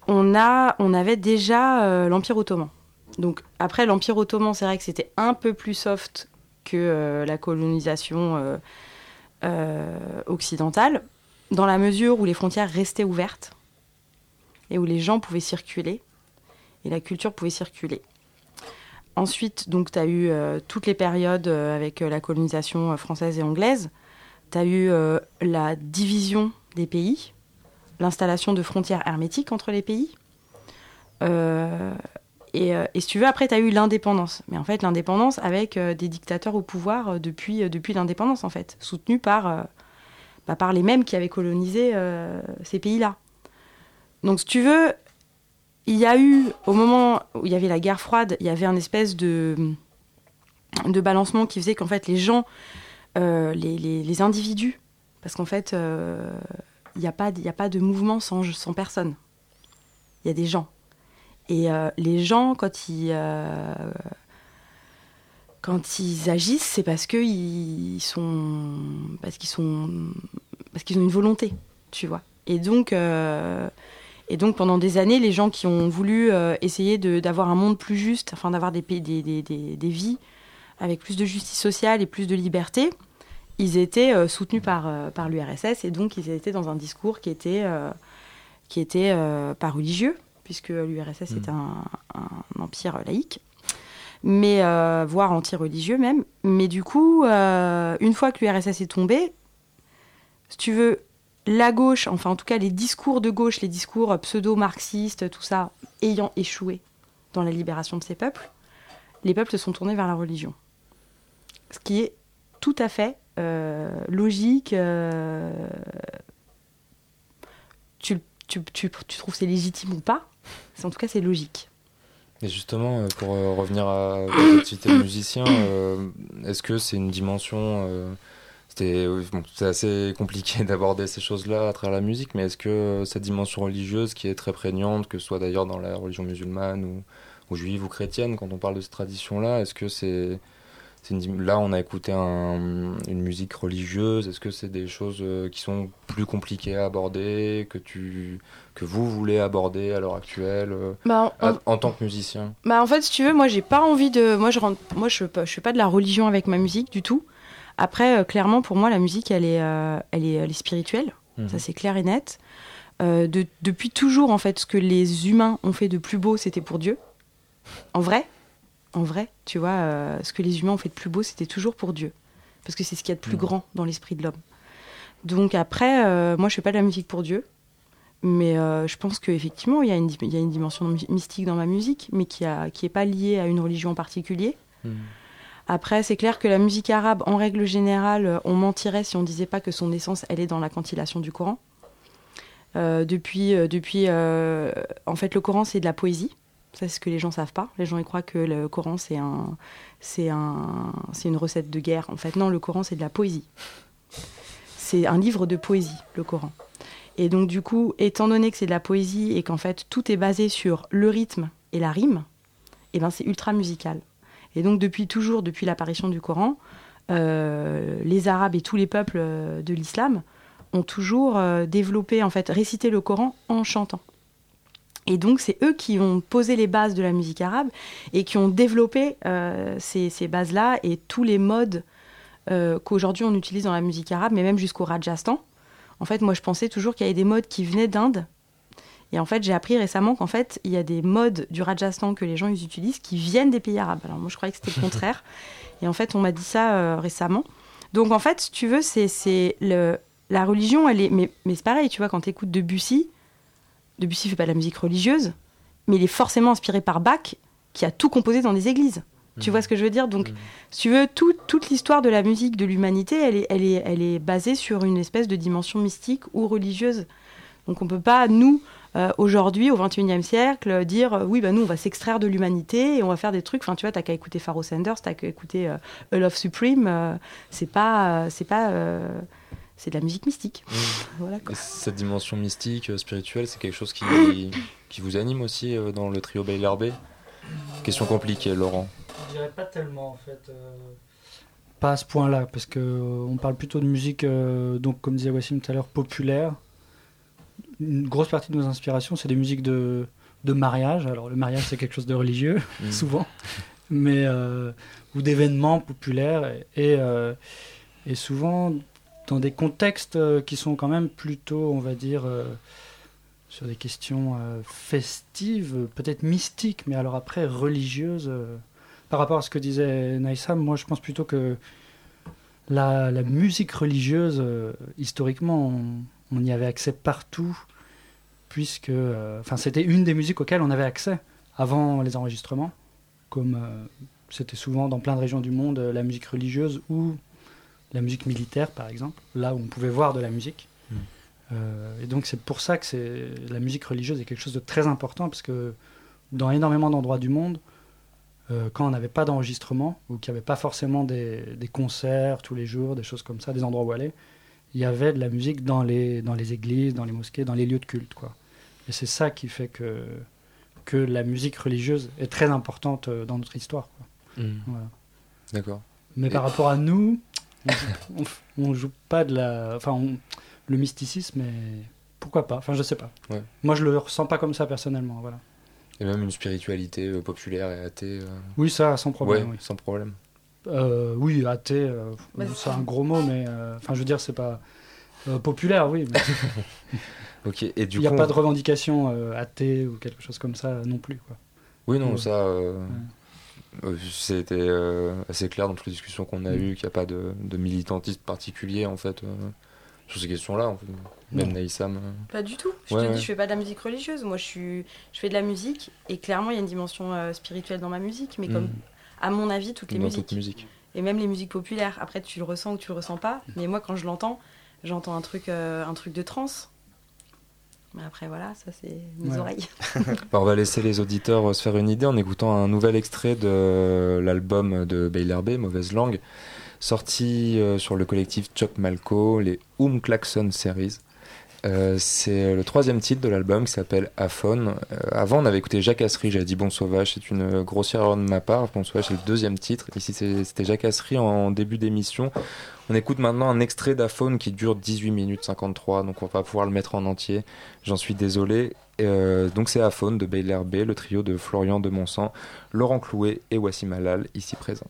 on, a, on avait déjà l'Empire ottoman. Donc après l'Empire ottoman, c'est vrai que c'était un peu plus soft que la colonisation occidentale, dans la mesure où les frontières restaient ouvertes et où les gens pouvaient circuler et la culture pouvait circuler. Ensuite, donc, tu as eu euh, toutes les périodes euh, avec euh, la colonisation française et anglaise. Tu as eu la division des pays, l'installation de frontières hermétiques entre les pays. Et, si tu veux, après, tu as eu l'indépendance. Mais en fait, l'indépendance avec des dictateurs au pouvoir depuis, depuis l'indépendance, en fait, soutenus par, bah, par les mêmes qui avaient colonisé ces pays-là. Donc, si tu veux, il y a eu, au moment où il y avait la guerre froide, il y avait un espèce de, de balancement qui faisait qu'en fait les gens, euh, les, les- individus, parce qu'en fait, euh, il n'y a, pas a pas de mouvement sans, sans personne. Il y a des gens. Et euh, les gens, quand ils, euh, quand ils agissent, c'est parce qu'ils sont, parce qu'ils sont, parce qu'ils ont une volonté, tu vois. Et donc, euh, et donc pendant des années, les gens qui ont voulu euh, essayer d'avoir un monde plus juste, enfin d'avoir des, des, des, des, des vies avec plus de justice sociale et plus de liberté, ils étaient euh, soutenus par, euh, par l'URSS et donc ils étaient dans un discours qui était, qui était pas religieux, puisque l'URSS Mm. est un, un empire laïque, mais euh, voire anti-religieux même. Mais du coup, euh, une fois que l'URSS est tombé, si tu veux, la gauche, enfin en tout cas les discours de gauche, les discours pseudo-marxistes, tout ça, ayant échoué dans la libération de ces peuples, les peuples se sont tournés vers la religion. Ce qui est tout à fait euh, logique. euh, tu, tu, tu, tu trouves c'est légitime ou pas En tout cas, c'est logique. Et justement, euh, pour euh, revenir à votre de musicien, euh, est-ce que c'est une dimension. Euh, c'était, bon, c'est assez compliqué d'aborder ces choses-là à travers la musique, mais est-ce que euh, cette dimension religieuse qui est très prégnante, que ce soit d'ailleurs dans la religion musulmane ou, ou juive ou chrétienne, quand on parle de cette tradition-là, est-ce que c'est. une là, on a écouté un- une musique religieuse. Est-ce que c'est des choses euh, qui sont plus compliquées à aborder, que, tu, que vous voulez aborder à l'heure actuelle euh, Bah, à- en tant que musicien? Bah en fait, si tu veux, moi j'ai pas envie de. Moi je rentre... moi je je fais pas de la religion avec ma musique du tout. Après, euh, clairement pour moi la musique elle est, euh, elle est, elle est spirituelle. Ça, mhm. c'est clair et net. Euh, de, depuis toujours, en fait, ce que les humains ont fait de plus beau, c'était pour Dieu. En vrai, en vrai, tu vois, euh, ce que les humains ont fait de plus beau, c'était toujours pour Dieu. Parce que c'est ce qu'il y a de plus mhm. grand dans l'esprit de l'homme. Donc après, euh, moi, je fais pas de la musique pour Dieu. Mais je pense qu'effectivement, il y, a une, y a une dimension mystique dans ma musique, mais qui n'est qui est pas liée à une religion en particulier. Mhm. Après, c'est clair que la musique arabe, en règle générale, on mentirait si on disait pas que son essence, elle est dans la cantillation du Coran. Euh, depuis, euh, depuis euh, en fait, le Coran, c'est de la poésie. C'est ce que les gens savent pas. Les gens, ils croient que le Coran, c'est un, une recette de guerre. En fait, non, le Coran, c'est de la poésie. C'est un livre de poésie, le Coran. Et donc, du coup, étant donné que c'est de la poésie et qu'en fait, tout est basé sur le rythme et la rime, eh ben, c'est ultra musical. Et donc depuis toujours, depuis l'apparition du Coran, euh, les Arabes et tous les peuples euh, de l'islam ont toujours euh, développé, en fait, récité le Coran en chantant. Et donc c'est eux qui ont posé les bases de la musique arabe et qui ont développé ces, ces bases-là et tous les modes qu'aujourd'hui on utilise dans la musique arabe, mais même jusqu'au Rajasthan. En fait, moi je pensais toujours qu'il y avait des modes qui venaient d'Inde et en fait, j'ai appris récemment qu'en fait, il y a des modes du Rajasthan que les gens ils utilisent qui viennent des pays arabes. Alors moi, je croyais que c'était le contraire. Et en fait, on m'a dit ça euh, récemment. Donc en fait, si tu veux, c'est la religion, elle est. Mais, mais c'est pareil, tu vois, quand tu écoutes Debussy, Debussy fait pas de la musique religieuse, mais il est forcément inspiré par Bach, qui a tout composé dans des églises. Tu mmh. vois ce que je veux dire? Donc, mmh. si tu veux, toute l'histoire de la musique de l'humanité, elle est, elle, est, elle est basée sur une espèce de dimension mystique ou religieuse. Donc, on peut pas, nous, euh, aujourd'hui, au XXIe siècle, dire euh, oui, bah, nous, on va s'extraire de l'humanité et on va faire des trucs. Enfin, tu vois, t'as qu'à écouter Pharaoh Sanders, t'as qu'à écouter euh, A Love Supreme. c'est pas. c'est pas c'est de la musique mystique. voilà, cette dimension mystique, spirituelle, c'est quelque chose qui, qui vous anime aussi dans le trio Baylor B Question compliquée, Laurent. Je dirais pas tellement en fait. Pas à ce point-là, parce qu'on parle plutôt de musique, donc comme disait Wassim tout à l'heure, populaire, une grosse partie de nos inspirations, c'est des musiques de, de mariage. Alors, le mariage, c'est quelque chose de religieux, mm. souvent, mais euh, ou d'événements populaires, et, euh, et, souvent dans des contextes euh, qui sont quand même plutôt, on va dire, sur des questions festives, peut-être mystiques, mais alors après religieuses. par rapport à ce que disait Naïsam, moi, je pense plutôt que la, la musique religieuse, historiquement, on y avait accès partout puisque euh, enfin c'était une des musiques auxquelles on avait accès avant les enregistrements, comme euh, c'était souvent dans plein de régions du monde euh, la musique religieuse ou la musique militaire par exemple, là où on pouvait voir de la musique. Hmm. et donc c'est pour ça que c'est la musique religieuse est quelque chose de très important parce que dans énormément d'endroits du monde, quand on n'avait pas d'enregistrement ou qu'il n'y avait pas forcément des, des, concerts tous les jours, des choses comme ça, des endroits où aller, il y avait de la musique dans les, dans les églises, dans les mosquées, dans les lieux de culte. Quoi. Et c'est ça qui fait que, que la musique religieuse est très importante euh, dans notre histoire. Hmm. D'accord. Mais par rapport à nous, on, ne joue pas de la. Enfin, le mysticisme, mais pourquoi pas Enfin, je sais pas. Moi, je le ressens pas comme ça personnellement. Voilà. Et même une spiritualité euh, populaire et athée. Euh, oui, ça, sans problème. Sans problème. oui, athée, bah, c'est un gros mot, mais enfin, je veux dire, c'est pas populaire, oui. et du Il n'y a pas de revendication euh, athée ou quelque chose comme ça non plus. Quoi. Oui, non, ça. Euh, euh, c'était assez clair dans toutes les discussions qu'on a mm. eues qu'il n'y a pas de, de, militantisme particulier en fait sur ces questions-là. Même Naïsam. Pas du tout. Je te dis, je fais pas de la musique religieuse. Moi, je, suis, je fais de la musique et clairement, il y a une dimension spirituelle dans ma musique, mais comme, mm. à mon avis, toutes les musiques. Et même les musiques populaires. Après, tu le ressens ou tu le ressens pas. Mais moi, quand je l'entends, j'entends un truc, un truc de trance. Mais après, voilà, ça, c'est mes oreilles. Bah, on va laisser les auditeurs euh, se faire une idée en écoutant un nouvel extrait de l'album de Baylor B, Mauvaise Langue, sorti euh, sur le collectif Chuck Malco, les Oum Klaxon Series. Euh, c'est le troisième titre de l'album qui s'appelle Aphone. avant, on avait écouté Jacques Assery, j'avais dit Bon Sauvage, c'est une grossière erreur de ma part. Bon Sauvage, c'est le deuxième titre. Ici, c'était Jacques Assery en début d'émission. On écoute maintenant un extrait d'Aphone qui dure 18 minutes 53, donc on va pas pouvoir le mettre en entier. J'en suis désolé. Euh, donc c'est Aphone de Baylor B, le trio de Florian de Monsan, Laurent Clouet et Wassim Halal, ici présents.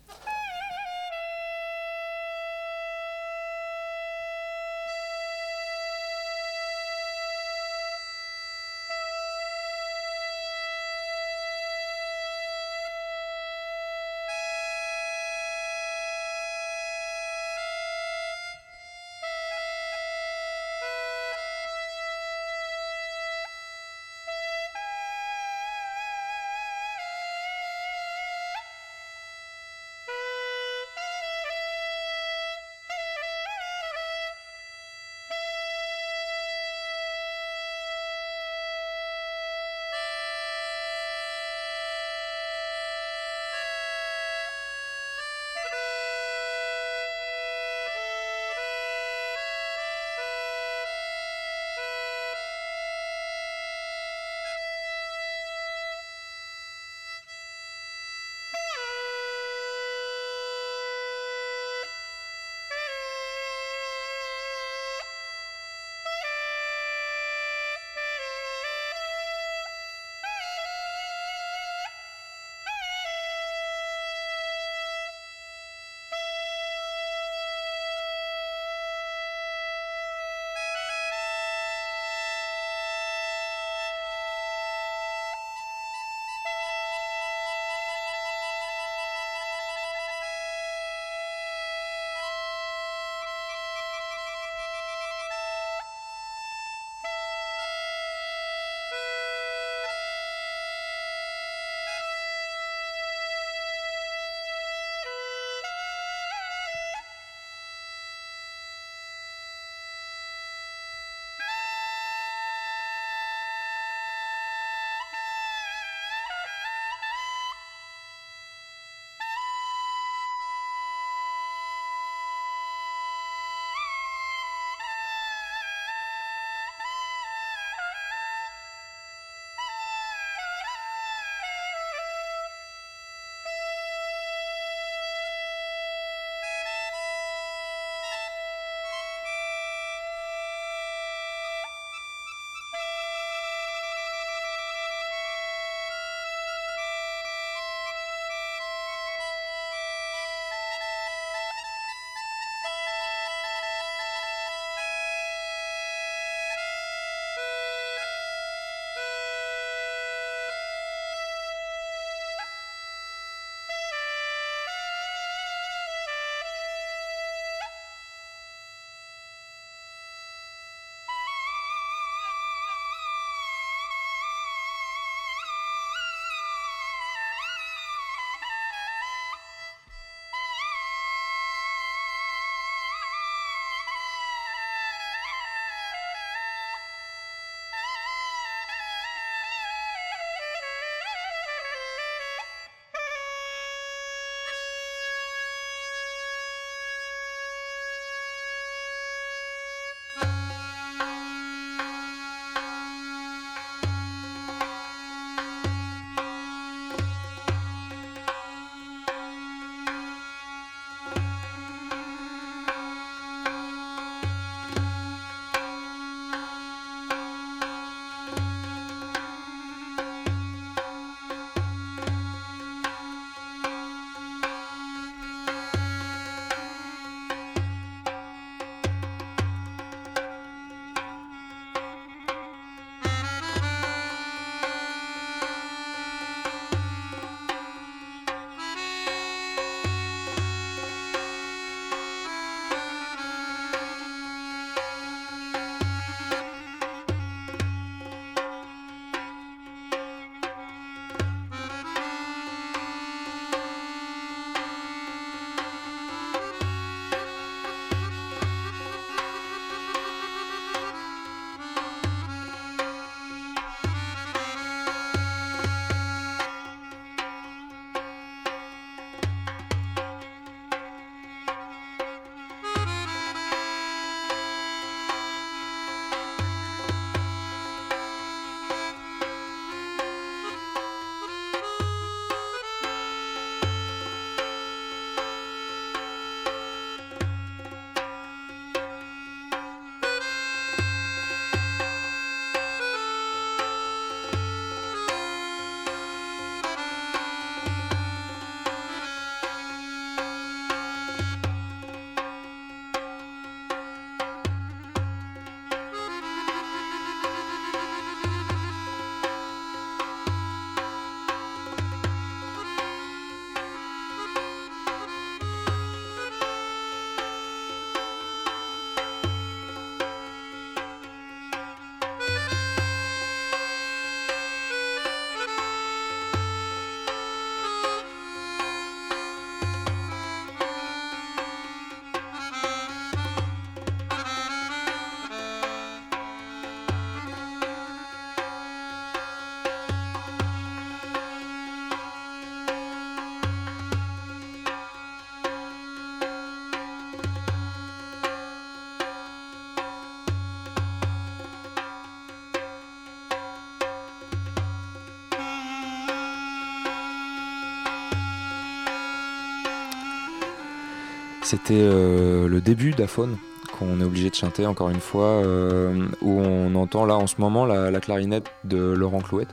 C'était euh, le début d'Aphone qu'on est obligé de chanter encore une fois, euh, où on entend là en ce moment la, la clarinette de Laurent Clouette.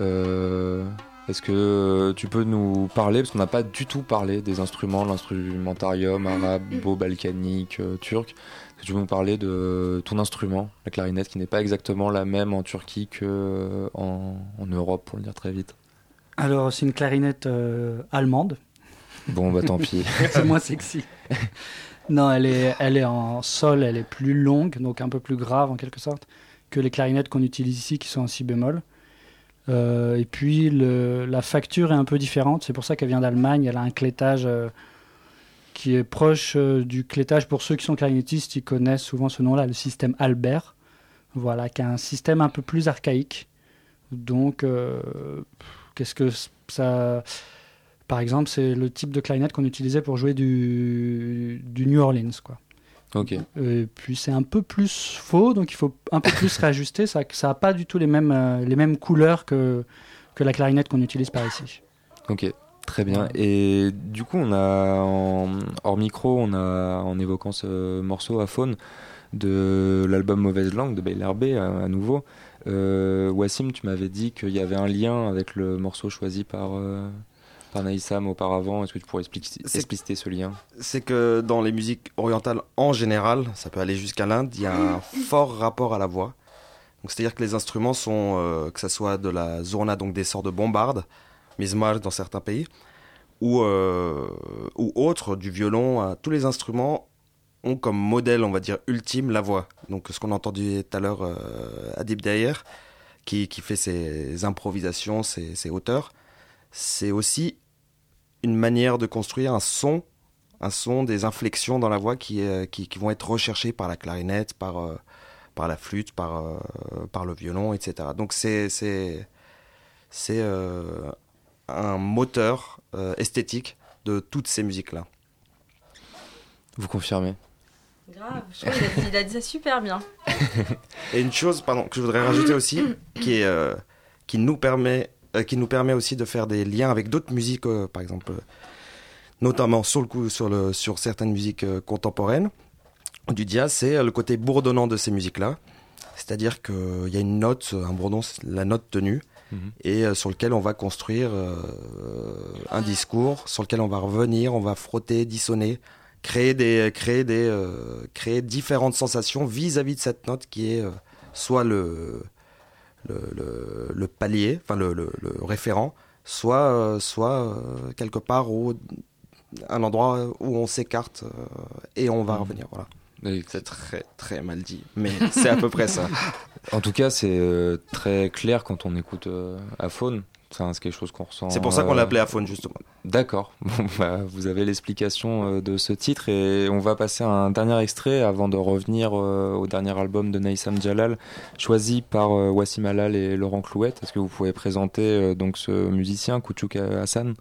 Euh, Est-ce que tu peux nous parler, parce qu'on n'a pas du tout parlé des instruments, l'instrumentarium arabo-balkanique, turc. Est-ce que tu peux nous parler de ton instrument, la clarinette, qui n'est pas exactement la même en Turquie qu'en en Europe, pour le dire très vite? Alors, c'est une clarinette allemande. Bon, bah tant pis. c'est moins sexy. non, elle est, elle est en sol, elle est plus longue, donc un peu plus grave en quelque sorte, que les clarinettes qu'on utilise ici qui sont en si bémol. Euh, et puis la facture est un peu différente, c'est pour ça qu'elle vient d'Allemagne, elle a un clétage euh, qui est proche euh, du clétage, pour ceux qui sont clarinettistes, ils connaissent souvent ce nom-là, le système Albert, voilà, qui est un système un peu plus archaïque. Donc, qu'est-ce que ça... Par exemple, c'est le type de clarinette qu'on utilisait pour jouer du, du New Orleans, quoi. Ok. Et puis c'est un peu plus faux, donc il faut un peu plus réajuster. Ça n'a pas du tout les mêmes, euh, les mêmes couleurs que, que la clarinette qu'on utilise par ici. Ok, très bien. Et du coup, on a en, hors micro, on a en évoquant ce morceau à faune de l'album Mauvaise Langue de Bailer B à, à nouveau. Euh, Wassim, tu m'avais dit qu'il y avait un lien avec le morceau choisi par, euh, par Naïsam auparavant. Est-ce que tu pourrais expliquer, expliciter ce lien? c'est que dans les musiques orientales en général, ça peut aller jusqu'à l'Inde, il y a un fort rapport à la voix. Donc c'est-à-dire que les instruments sont, euh, que ce soit de la zurna, donc des sorts de bombarde, mizmar dans certains pays, ou, euh, ou autres, du violon, à- tous les instruments ont comme modèle, on va dire, ultime la voix. Donc ce qu'on a entendu tout à l'heure, euh, Adib Dayer, qui, qui fait ses improvisations, ses, ses hauteurs, c'est aussi une manière de construire un son un son, des inflexions dans la voix qui, euh, qui, qui vont être recherchées par la clarinette, par, euh, par la flûte, par, euh, par le violon, etc. Donc c'est c'est c'est euh, un moteur euh, esthétique de toutes ces musiques-là. Vous confirmez? Grave, je trouve qu'il a dit- il a dit ça super bien. Et une chose pardon, que je voudrais rajouter aussi, qui, est, euh, qui, nous permet, euh, qui nous permet aussi de faire des liens avec d'autres musiques, euh, par exemple, euh, notamment sur, le coup, sur, le, sur certaines musiques euh, contemporaines du jazz, c'est euh, le côté bourdonnant de ces musiques-là. C'est-à-dire qu'il y a une note, un bourdon, la note tenue, Mhm. et euh, sur lequel on va construire euh, un discours, sur lequel on va revenir, on va frotter, dissonner, créer des créer des euh, créer différentes sensations vis-à-vis de cette note qui est euh, soit le le, le, le palier, enfin le, le, le référent, soit euh, soit euh, quelque part où un endroit où on s'écarte euh, et on va revenir. Voilà. C'est très très mal dit, mais c'est à peu près ça. En tout cas, c'est euh, très clair quand on écoute euh, Aphone. C'est quelque chose qu'on ressent. C'est pour ça qu'on euh, l'a appelé Aphone justement. D'accord. Bon, bah, vous avez l'explication euh, de ce titre et on va passer à un dernier extrait avant de revenir euh, au dernier album de Naïsam Jalal, choisi par euh, Wassim Halal et Laurent Clouette. Est-ce que vous pouvez présenter euh, donc ce musicien, Kouchouk Hassan?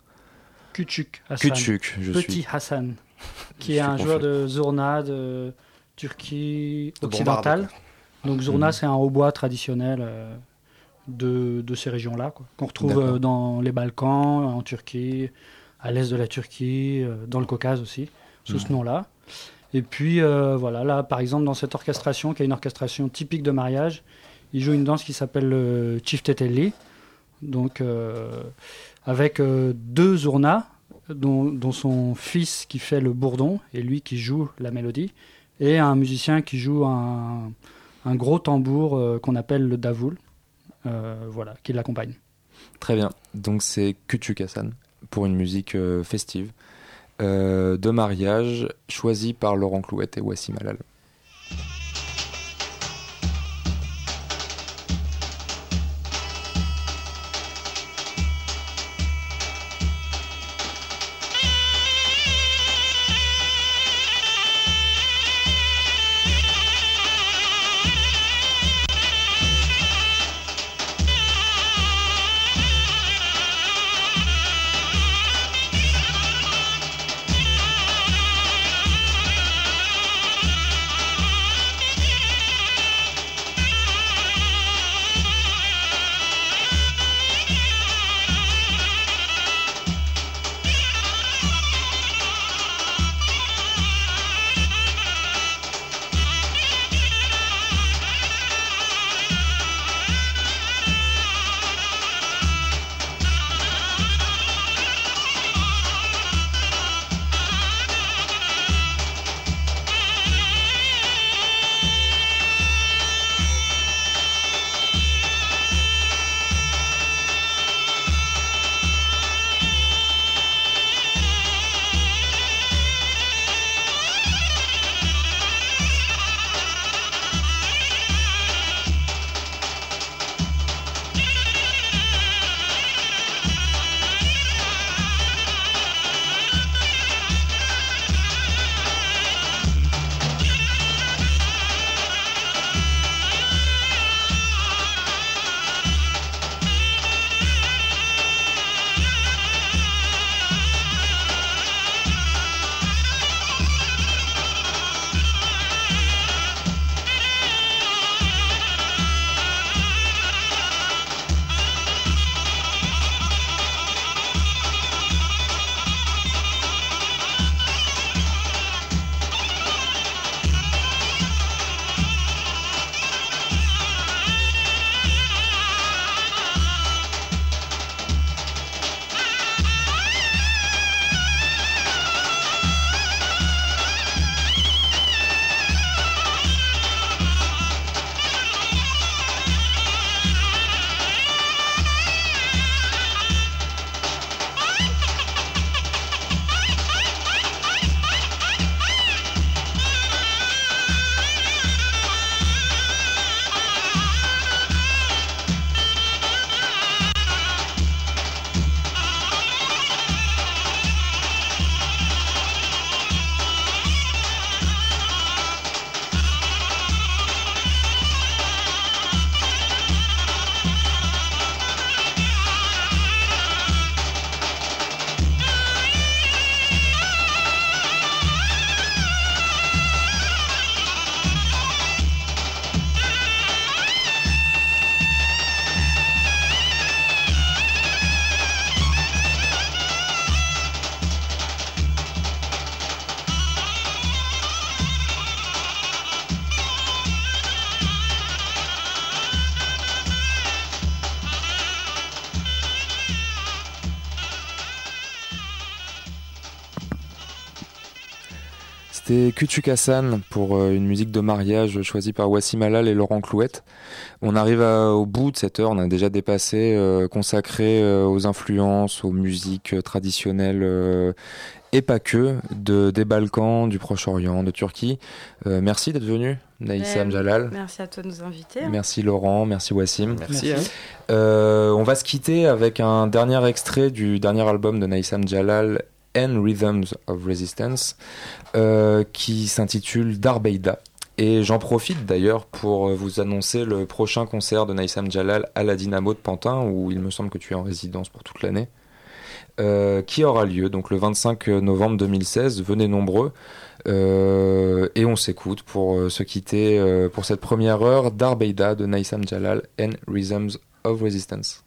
Küçük Hassan. Küçük, je Petit suis. Hassan, qui Je est un joueur de Zurna de Turquie De occidentale. Donc Zurna, Mhm. c'est un hautbois traditionnel euh, de, de ces régions-là, qu'on retrouve euh, dans les Balkans, en Turquie, à l'est de la Turquie, euh, dans le Caucase aussi, sous ce Mhm. nom-là. Et puis euh, voilà, là par exemple dans cette orchestration, qui est une orchestration typique de mariage, il joue une danse qui s'appelle le Çiftetelli, donc euh, avec euh, deux Zurna, dont, dont son fils qui fait le bourdon et lui qui joue la mélodie, et un musicien qui joue un, un gros tambour euh, qu'on appelle le davoul, euh, voilà, qui l'accompagne. Très bien. Donc c'est Küçük Hassan pour une musique euh, festive euh, de mariage choisie par Laurent Clouette et Wassim Halal. C'était Kuchuk Hassan pour euh, une musique de mariage choisie par Wassim Alal et Laurent Clouette. On arrive au bout de cette heure, on a déjà dépassé, euh, consacré euh, aux influences, aux musiques traditionnelles et pas que, de, des Balkans, du Proche-Orient, de Turquie. merci d'être venu, Naïssa Jalal. Merci à toi de nous inviter. Merci Laurent, merci Wassim. Merci. Merci. on va se quitter avec un dernier extrait du dernier album de Naïsam Jalal, and Rhythms of Resistance, euh, qui s'intitule Darbeida. Et j'en profite d'ailleurs pour vous annoncer le prochain concert de Naïsam Jalal à la Dynamo de Pantin, où il me semble que tu es en résidence pour toute l'année, euh, qui aura lieu donc le 25 novembre 2016. Venez nombreux. Euh, et on s'écoute pour se quitter pour cette première heure d'Arbeida de Naïsam Jalal and Rhythms of Resistance.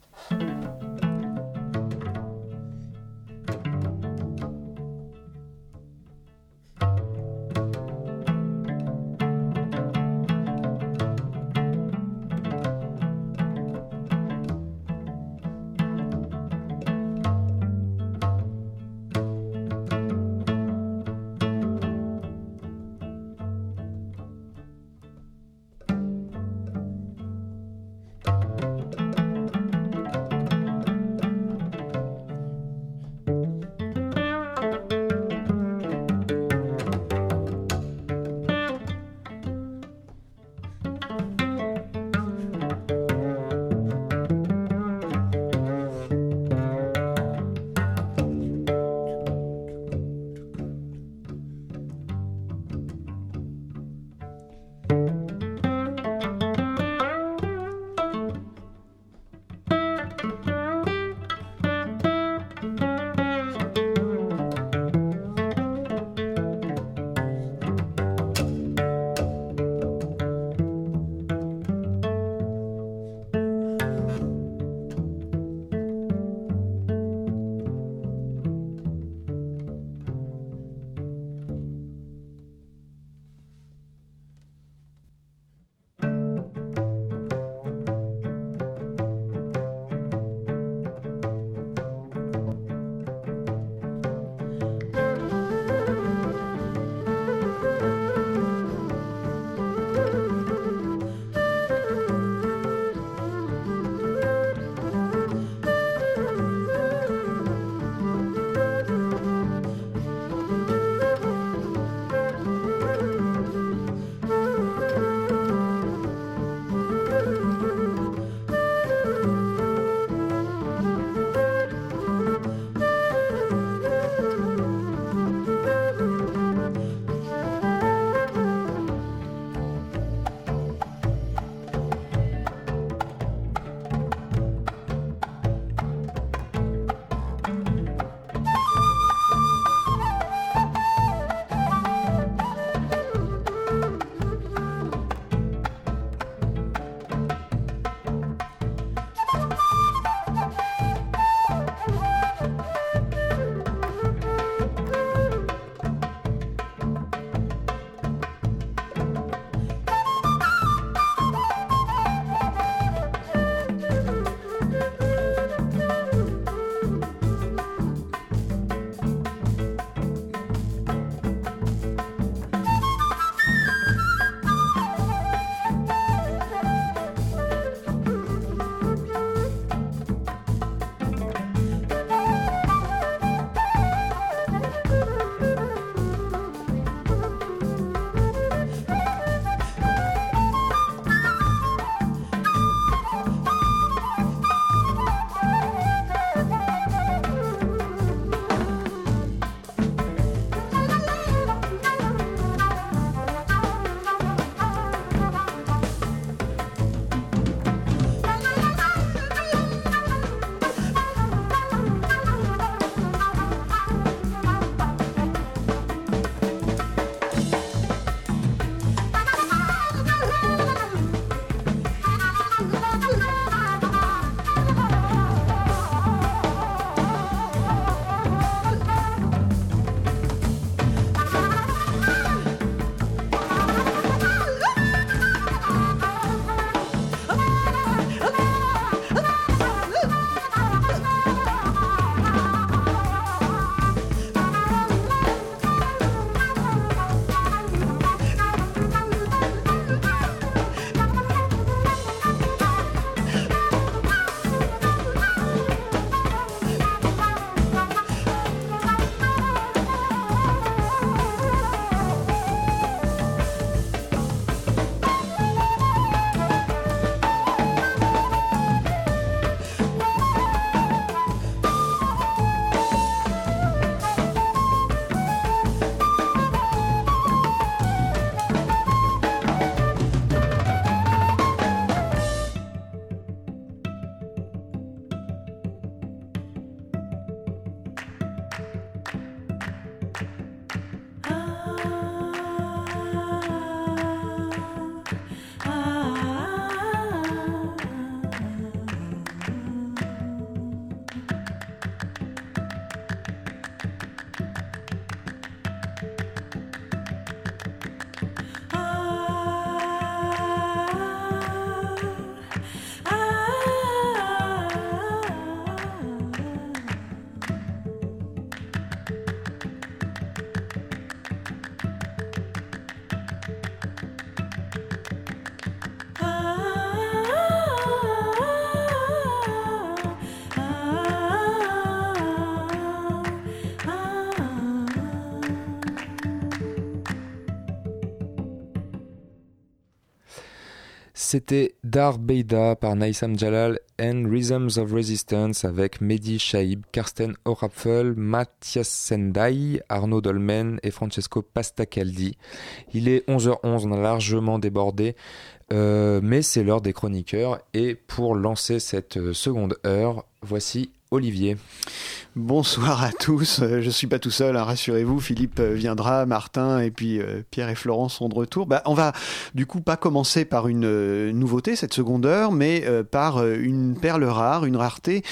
C'était Dar Beida par Naïsam Jalal and Rhythms of Resistance avec Mehdi Shaib, Karsten Orapfel, Mathias Sendai, Arnaud Dolmen et Francesco Pastacaldi. Il est 11h11, on a largement débordé, euh, mais c'est l'heure des chroniqueurs et pour lancer cette euh, seconde heure, voici Olivier. Bonsoir à tous. Euh, je suis pas tout seul, hein, rassurez-vous. Philippe euh, viendra, Martin et puis euh, Pierre et Florence sont de retour. Bah, on va du coup pas commencer par une nouveauté cette seconde heure, mais par une perle rare, une rareté.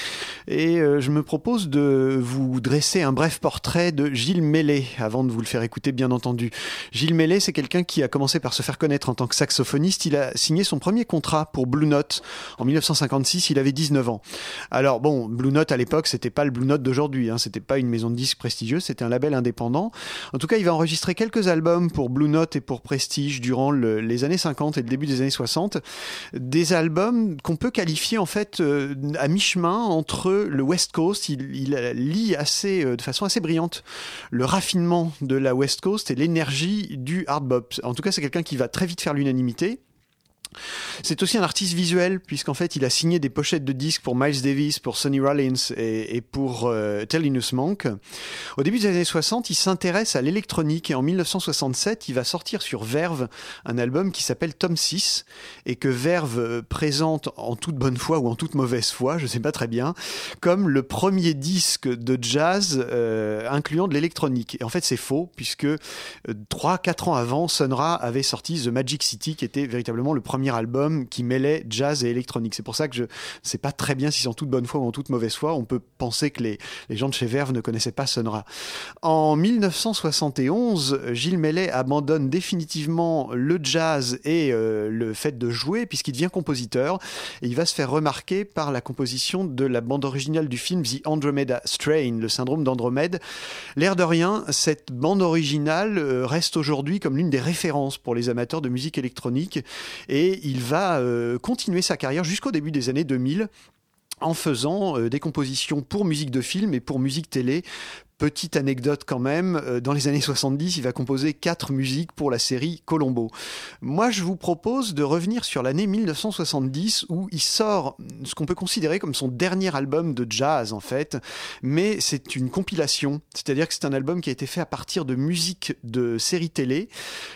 Et je me propose de vous dresser un bref portrait de Gilles Mellet avant de vous le faire écouter, bien entendu. Gilles Mellet, c'est quelqu'un qui a commencé par se faire connaître en tant que saxophoniste. Il a signé son premier contrat pour Blue Note en 1956. Il avait 19 ans. Alors bon, Blue Note à l'époque, c'était pas le Blue Note de aujourd'hui. Hein. C'était pas une maison de disques prestigieuse, c'était un label indépendant. En tout cas, il va enregistrer quelques albums pour Blue Note et pour Prestige durant les années 50 et le début des années 60. Des albums qu'on peut qualifier en fait euh, à mi-chemin entre le West Coast. Il, il lit assez, euh, de façon assez brillante le raffinement de la West Coast et l'énergie du hard bop. En tout cas, c'est quelqu'un qui va très vite faire l'unanimité. C'est aussi un artiste visuel, puisqu'en fait, il a signé des pochettes de disques pour Miles Davis, pour Sonny Rollins et, pour euh, Tellinus Monk. Au début des années 60, il s'intéresse à l'électronique et en 1967, il va sortir sur Verve un album qui s'appelle Tom 6 et que Verve euh, présente en toute bonne foi ou en toute mauvaise foi, je ne sais pas très bien, comme le premier disque de jazz euh, incluant de l'électronique. Et en fait, c'est faux, puisque 3-4 ans avant, Sonra avait sorti The Magic City, qui était véritablement le premier album qui mêlait jazz et électronique. C'est pour ça que je ne sais pas très bien si c'est en toute bonne foi ou en toute mauvaise foi. On peut penser que les, les gens de chez Verve ne connaissaient pas Sonra. En 1971, Gilles Mellet abandonne définitivement le jazz et euh, le fait de jouer puisqu'il devient compositeur et il va se faire remarquer par la composition de la bande originale du film The Andromeda Strain, le syndrome d'Andromède. L'air de rien, cette bande originale euh, reste aujourd'hui comme l'une des références pour les amateurs de musique électronique et il va euh, continuer sa carrière jusqu'au début des années 2000 en faisant euh, des compositions pour musique de film et pour musique télé Petite anecdote quand même, euh, dans les années 70, il va composer quatre musiques pour la série Colombo. Moi, je vous propose de revenir sur l'année 1970 où il sort ce qu'on peut considérer comme son dernier album de jazz en fait, mais c'est une compilation, c'est-à-dire que c'est un album qui a été fait à partir de musique de séries télé.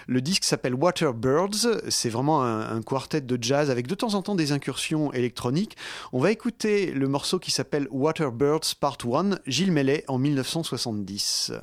Le disque s'appelle Waterbirds, c'est vraiment un, un quartet de jazz avec de temps en temps des incursions électroniques. On va écouter le morceau qui s'appelle Waterbirds Part 1, Gilles Mellet en 1970. 70.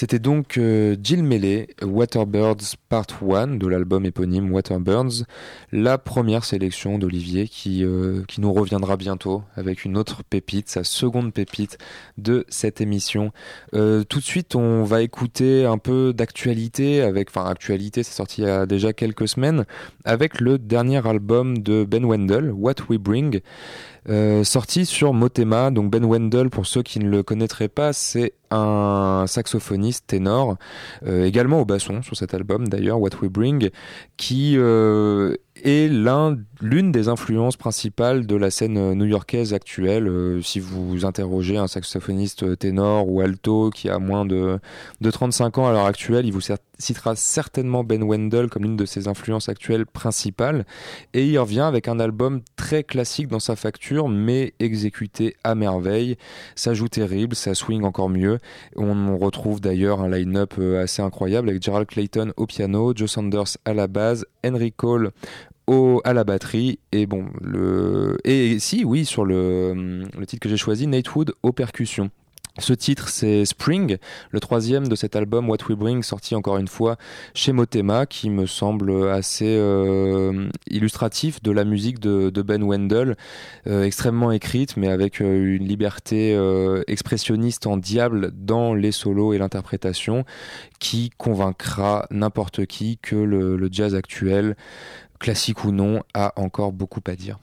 C'était donc euh, Jill Melee, Waterbirds Part 1 de l'album éponyme Waterbirds, la première sélection d'Olivier qui, euh, qui nous reviendra bientôt avec une autre pépite, sa seconde pépite de cette émission. Euh, tout de suite, on va écouter un peu d'actualité, avec, enfin actualité, c'est sorti il y a déjà quelques semaines, avec le dernier album de Ben Wendell, What We Bring. Euh, sorti sur Motema. Donc Ben Wendell, pour ceux qui ne le connaîtraient pas, c'est un saxophoniste ténor, euh, également au basson sur cet album d'ailleurs, What We Bring, qui euh, est l'un, l'une des influences principales de la scène new-yorkaise actuelle. Euh, si vous interrogez un saxophoniste ténor ou alto qui a moins de, de 35 ans à l'heure actuelle, il vous citera certainement Ben Wendell comme l'une de ses influences actuelles principales. Et il revient avec un album très classique dans sa facture, mais exécuté à merveille. Ça joue terrible, ça swing encore mieux. On retrouve d'ailleurs un line-up euh, assez incroyable avec Gerald Clayton au piano, Joe Sanders à la base, Henry Cole au, à la batterie. Et bon le et si oui sur le, le titre que j'ai choisi Nate Wood aux percussions. Ce titre, c'est Spring, le troisième de cet album What We Bring, sorti encore une fois chez Motema, qui me semble assez euh, illustratif de la musique de, Ben Wendell, euh, extrêmement écrite, mais avec euh, une liberté expressionniste en diable dans les solos et l'interprétation, qui convaincra n'importe qui que le jazz actuel, classique ou non, a encore beaucoup à dire.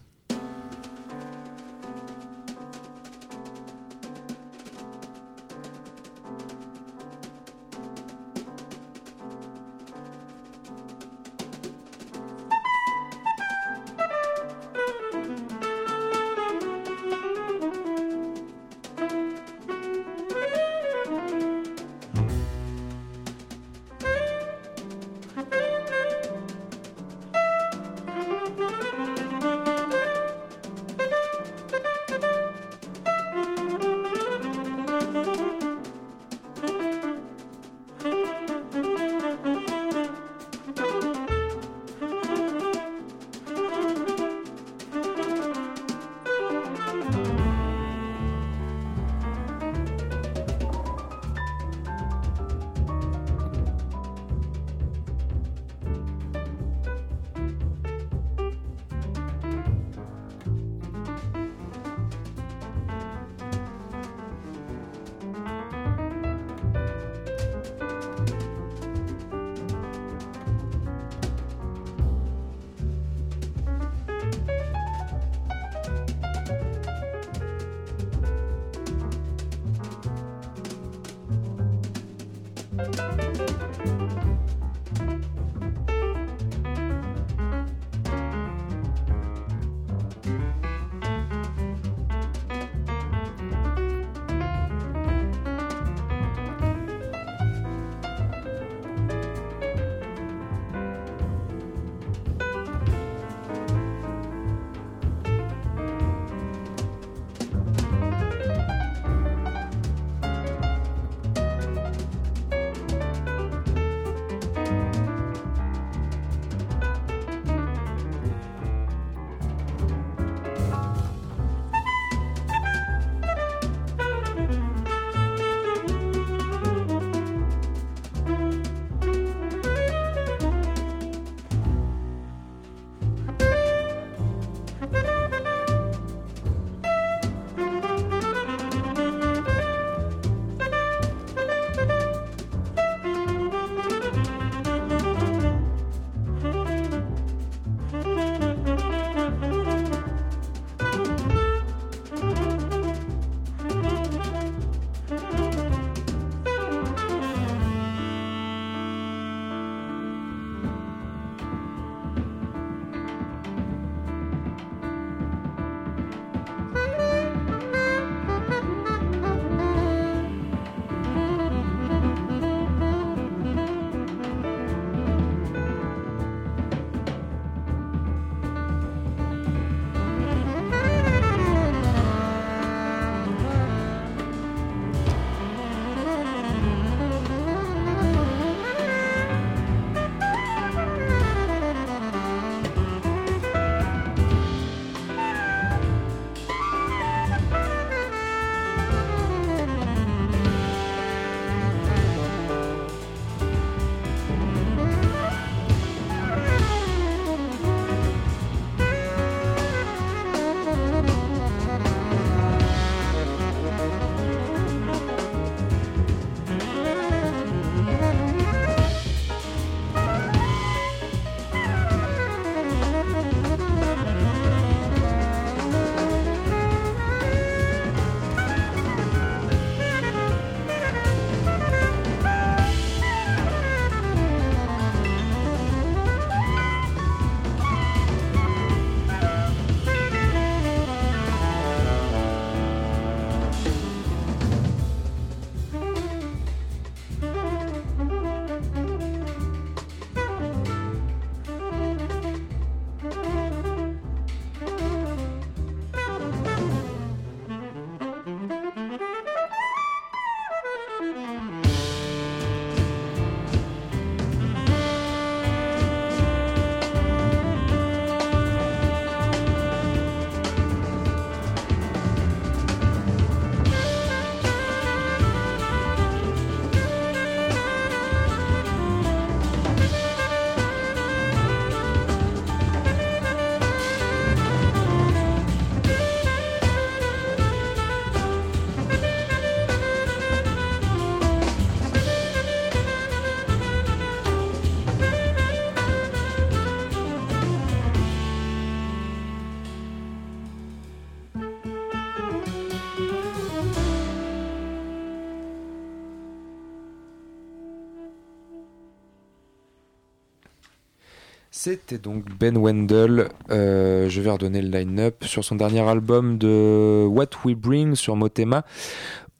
C'était donc Ben Wendell. Euh, je vais redonner le line-up sur son dernier album de What We Bring sur Motema.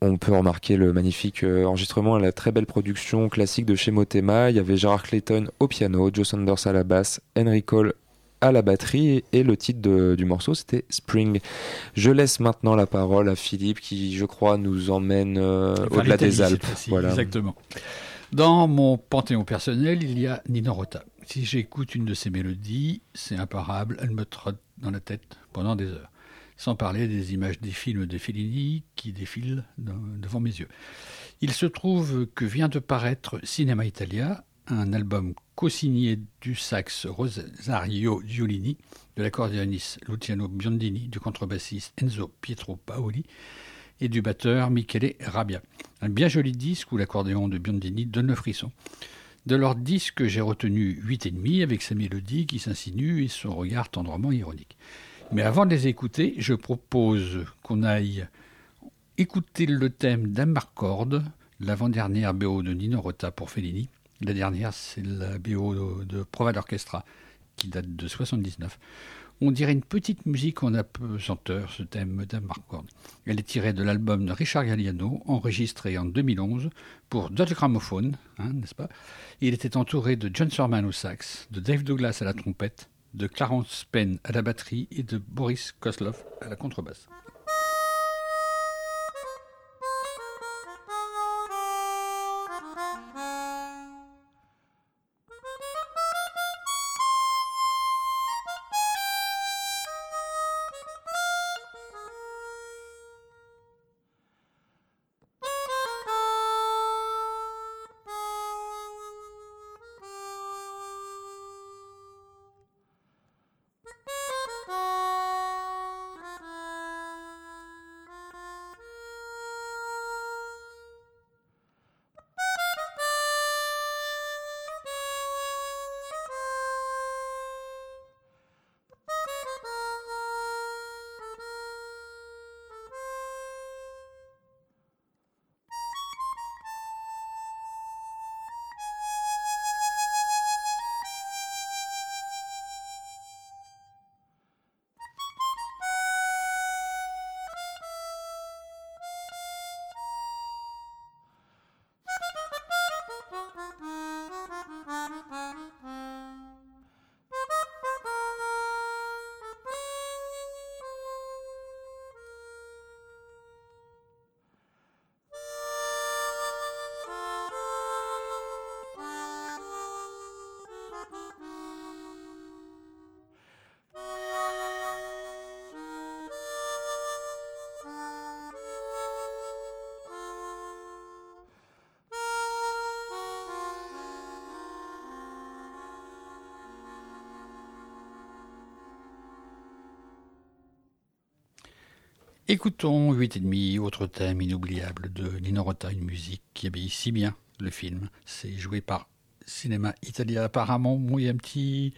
On peut remarquer le magnifique euh, enregistrement et la très belle production classique de chez Motema. Il y avait Gerard Clayton au piano, Joe Saunders à la basse, Henry Cole à la batterie et le titre du morceau c'était Spring. Je laisse maintenant la parole à Philippe qui je crois nous emmène euh, au-delà des Alpes. voilà. Exactement. Dans mon panthéon personnel, il y a Nino Rota. Si j'écoute une de ses mélodies, c'est imparable, elle me trotte dans la tête pendant des heures. Sans parler des images des films de Fellini qui défilent devant mes yeux. Il se trouve que vient de paraître Cinema Italia, un album co-signé du sax Rosario Giolini, de l'accordéoniste Luciano Biondini, du contrebassiste Enzo Pietro Paoli et du batteur Michele Rabia. Un bien joli disque où l'accordéon de Biondini donne le frisson. De leur disque, j'ai retenu 8,5 avec sa mélodie qui s'insinue et son regard tendrement ironique. Mais avant de les écouter, je propose qu'on aille écouter le thème d'Amarcord, l'avant-dernière BO de Nino Rota pour Fellini. La dernière, c'est la BO de, Prova d'Orchestra, qui date de 79. On dirait une petite musique en apesanteur, ce thème Marquand. Elle est tirée de l'album de Richard Galliano, enregistré en 2011 pour Dutch Gramophone, hein, n'est-ce pas? Il était entouré de John Surman au sax, de Dave Douglas à la trompette, de Clarence Penn à la batterie et de Boris Koslov à la contrebasse. Écoutons 8,5, autre thème inoubliable de Nino Rota, une musique qui habille si bien le film. C'est joué par Cinéma Italia. Apparemment, il y a un petit,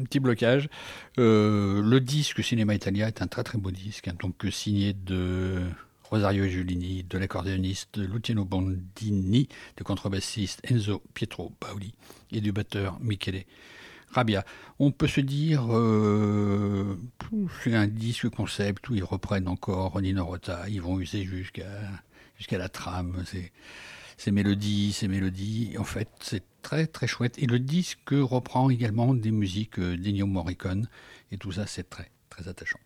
un petit blocage. Euh, le disque Cinéma Italia est un très très beau disque, hein, donc signé de Rosario Giulini, de l'accordéoniste Luciano Bondini, du contrebassiste Enzo Pietro Paoli et du batteur Michele Rabia. On peut se dire, euh, c'est un disque concept où ils reprennent encore Nino Rota, ils vont user jusqu'à jusqu'à la trame, ces, mélodies, ces mélodies. En fait, c'est très très chouette. Et le disque reprend également des musiques d'Ennio Morricone, et tout ça, c'est très très attachant.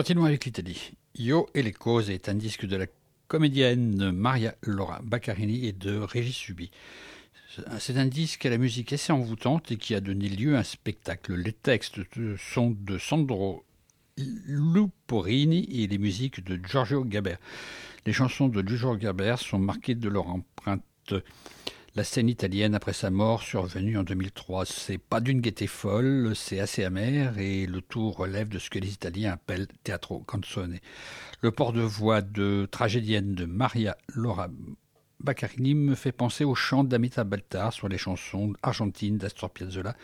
Continuons avec l'Italie. Io e le cose est un disque de la comédienne Maria Laura Baccarini et de Régis Subi. C'est un disque à la musique assez envoûtante et qui a donné lieu à un spectacle. Les textes sont de Sandro Luporini et les musiques de Giorgio Gaber. Les chansons de Giorgio Gaber sont marquées de leur empreinte. La scène italienne après sa mort, survenue en 2003, c'est pas d'une gaieté folle, c'est assez amer et le tout relève de ce que les Italiens appellent teatro canzone. Le port de voix de tragédienne de Maria Laura Baccarini me fait penser au chant d'Amita Baltar sur les chansons argentines d'Astor Piazzolla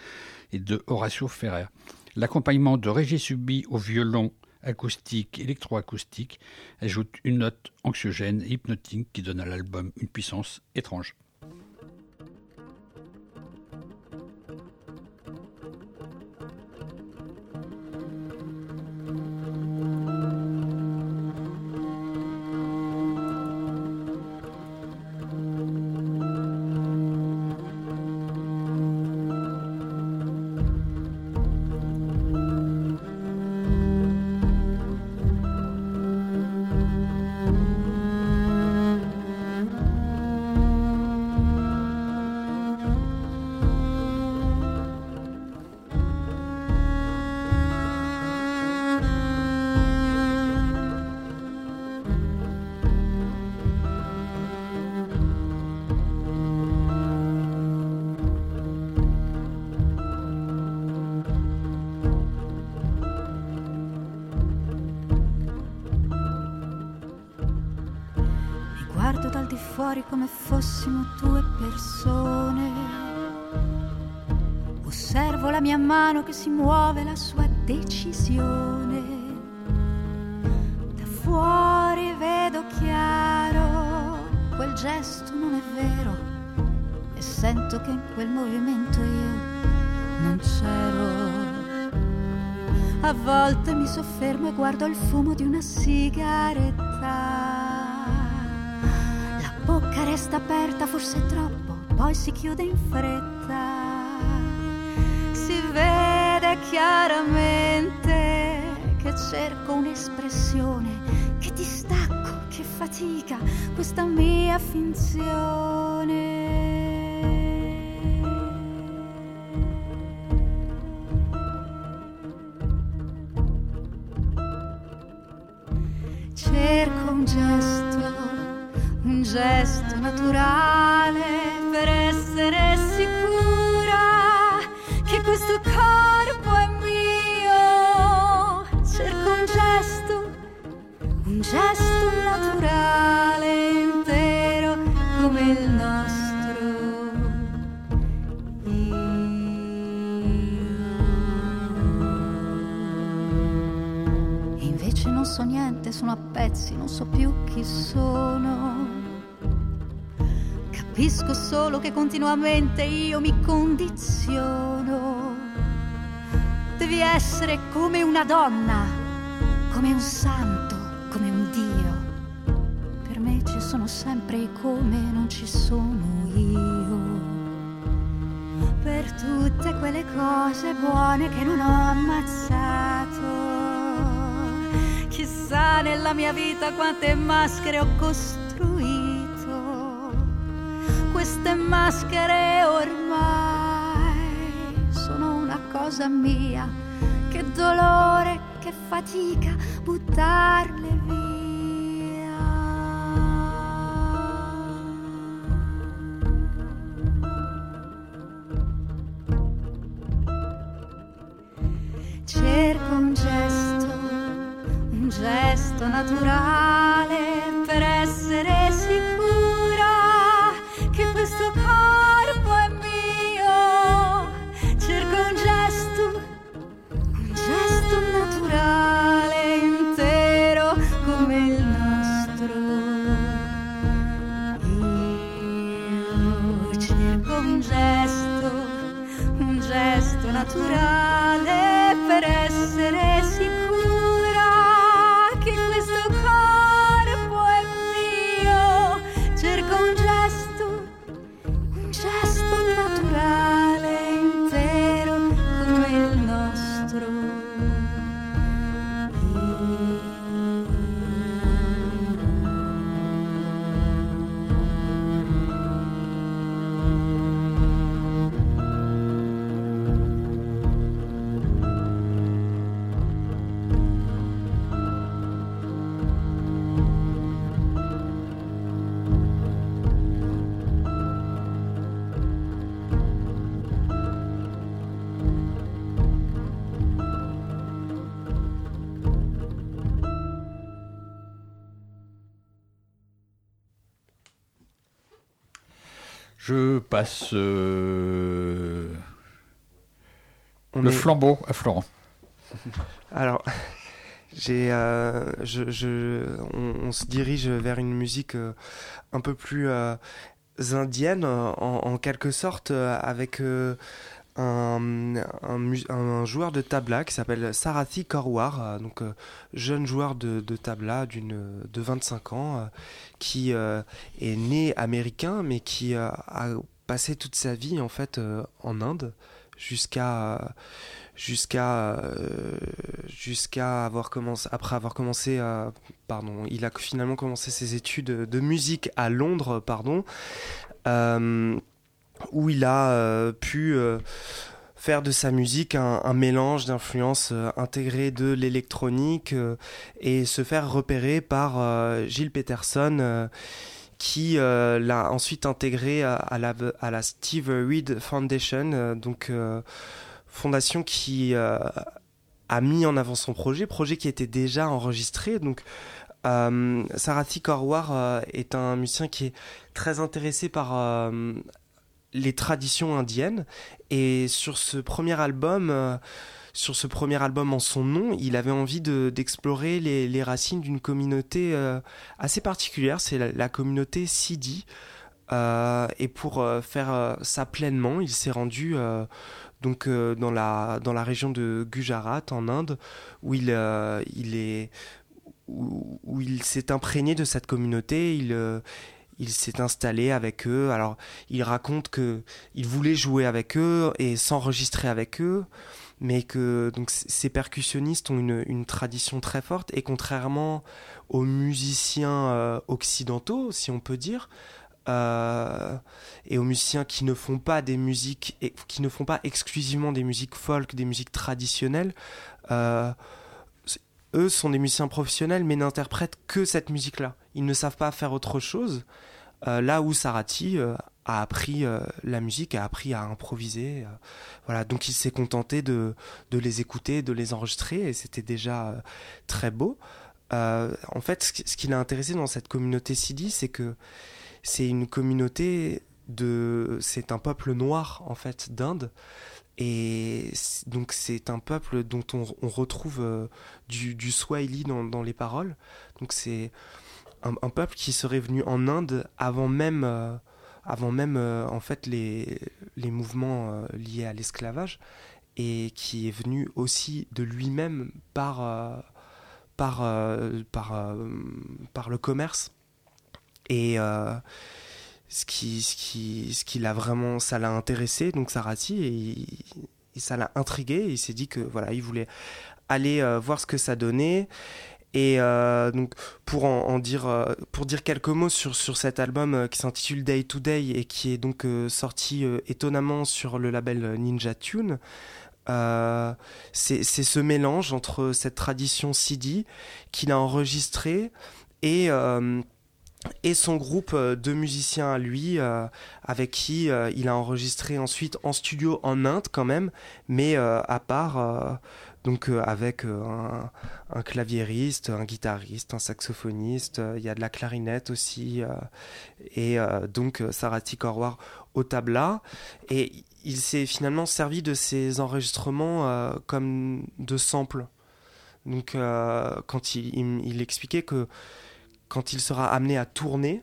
et de Horacio Ferrer. L'accompagnement de Régis Subi au violon acoustique, électroacoustique, ajoute une note anxiogène et hypnotique qui donne à l'album une puissance étrange. Fuori come fossimo due persone. Osservo la mia mano che si muove, la sua decisione. Da fuori vedo chiaro, quel gesto non è vero. E sento che in quel movimento io non c'ero. A volte mi soffermo e guardo il fumo di una sigaretta resta aperta, forse troppo, poi si chiude in fretta. Si vede chiaramente che cerco un'espressione, che distacco, che fatica questa mia finzione. Naturale per essere sicura che questo corpo è mio. Cerco un gesto, un gesto naturale intero come il nostro. Non so niente, sono a pezzi, non so più chi sono. Capisco solo che continuamente io mi condiziono. Devi essere come una donna, come un santo, come un Dio. Per me ci sono sempre i come, non ci sono io. Per tutte quelle cose buone che non ho ammazzato. Chissà nella mia vita quante maschere ho costruito queste maschere ormai sono una cosa mia. Che dolore, che fatica buttarle via. Cerco un gesto, un gesto naturale Je passe euh, le est- flambeau à Florent. Alors, j'ai, euh, je, je- on, on se dirige vers une musique euh, un peu plus indienne, en, en quelque sorte, avec un, joueur de tabla qui s'appelle Sarathi Korwar, euh, donc euh, jeune joueur de, tabla d'une, de 25 ans, euh, qui euh, est né américain, mais qui euh, a passé toute sa vie en fait euh, en Inde jusqu'à jusqu'à euh, jusqu'à avoir commencé après avoir commencé pardon il a finalement commencé ses études de musique à Londres pardon. Euh, où il a euh, pu euh, faire de sa musique un, mélange d'influences euh, intégrées de l'électronique et se faire repérer par Gilles Peterson qui l'a ensuite intégré à, la, Steve Reed Foundation, donc fondation qui a mis en avant son projet, projet qui était déjà enregistré. Donc, Sarathi Korwar est un musicien qui est très intéressé par les traditions indiennes. Et sur ce premier album, euh, sur ce premier album en son nom, il avait envie de- d'explorer les, les racines d'une communauté euh, assez particulière. C'est la, communauté Sidi. Euh, et pour faire ça pleinement, il s'est rendu donc dans la dans la région de Gujarat en Inde, où il il est où, où il s'est imprégné de cette communauté. Il il s'est installé avec eux. Alors, il raconte que il voulait jouer avec eux et s'enregistrer avec eux, mais que donc ces percussionnistes ont une, tradition très forte et contrairement aux musiciens euh, occidentaux, si on peut dire, euh, et aux musiciens qui ne font pas des musiques qui ne font pas exclusivement des musiques folk, des musiques traditionnelles. euh, eux sont des musiciens professionnels mais n'interprètent que cette musique-là. Ils ne savent pas faire autre chose. Euh, là où Sarati euh, a appris euh, la musique, a appris à improviser. voilà, donc il s'est contenté de, les écouter, de les enregistrer, et c'était déjà très beau. En fait, ce qui, l'a intéressé dans cette communauté Sidi, c'est que c'est une communauté de, c'est un peuple noir en fait d'Inde, et donc c'est un peuple dont on, retrouve du, du Swahili dans, dans les paroles. Donc c'est un, peuple qui serait venu en Inde avant même, euh, avant même euh, en fait les, les mouvements euh, liés à l'esclavage et qui est venu aussi de lui-même par, par, par, par le commerce. Et ce qui, ce qui, ce qui l'a vraiment, ça l'a intéressé, donc Sarati, et, ça l'a intrigué. Il s'est dit que voilà, il voulait aller voir ce que ça donnait. Et euh, donc pour en, dire euh, pour dire quelques mots sur sur cet album euh, qui s'intitule Day to Day et qui est donc sorti étonnamment sur le label Ninja Tune. C'est ce mélange entre cette tradition CD qu'il a enregistré et et son groupe euh, de musiciens à lui, euh, avec qui euh, il a enregistré ensuite en studio en Inde quand même, mais à part, donc avec un, un claviériste, un guitariste, un saxophoniste, il y a de la clarinette aussi, et donc Sarati Korwar au tabla, et il s'est finalement servi de ces enregistrements comme de samples. Donc quand il- il expliquait que quand il sera amené à tourner,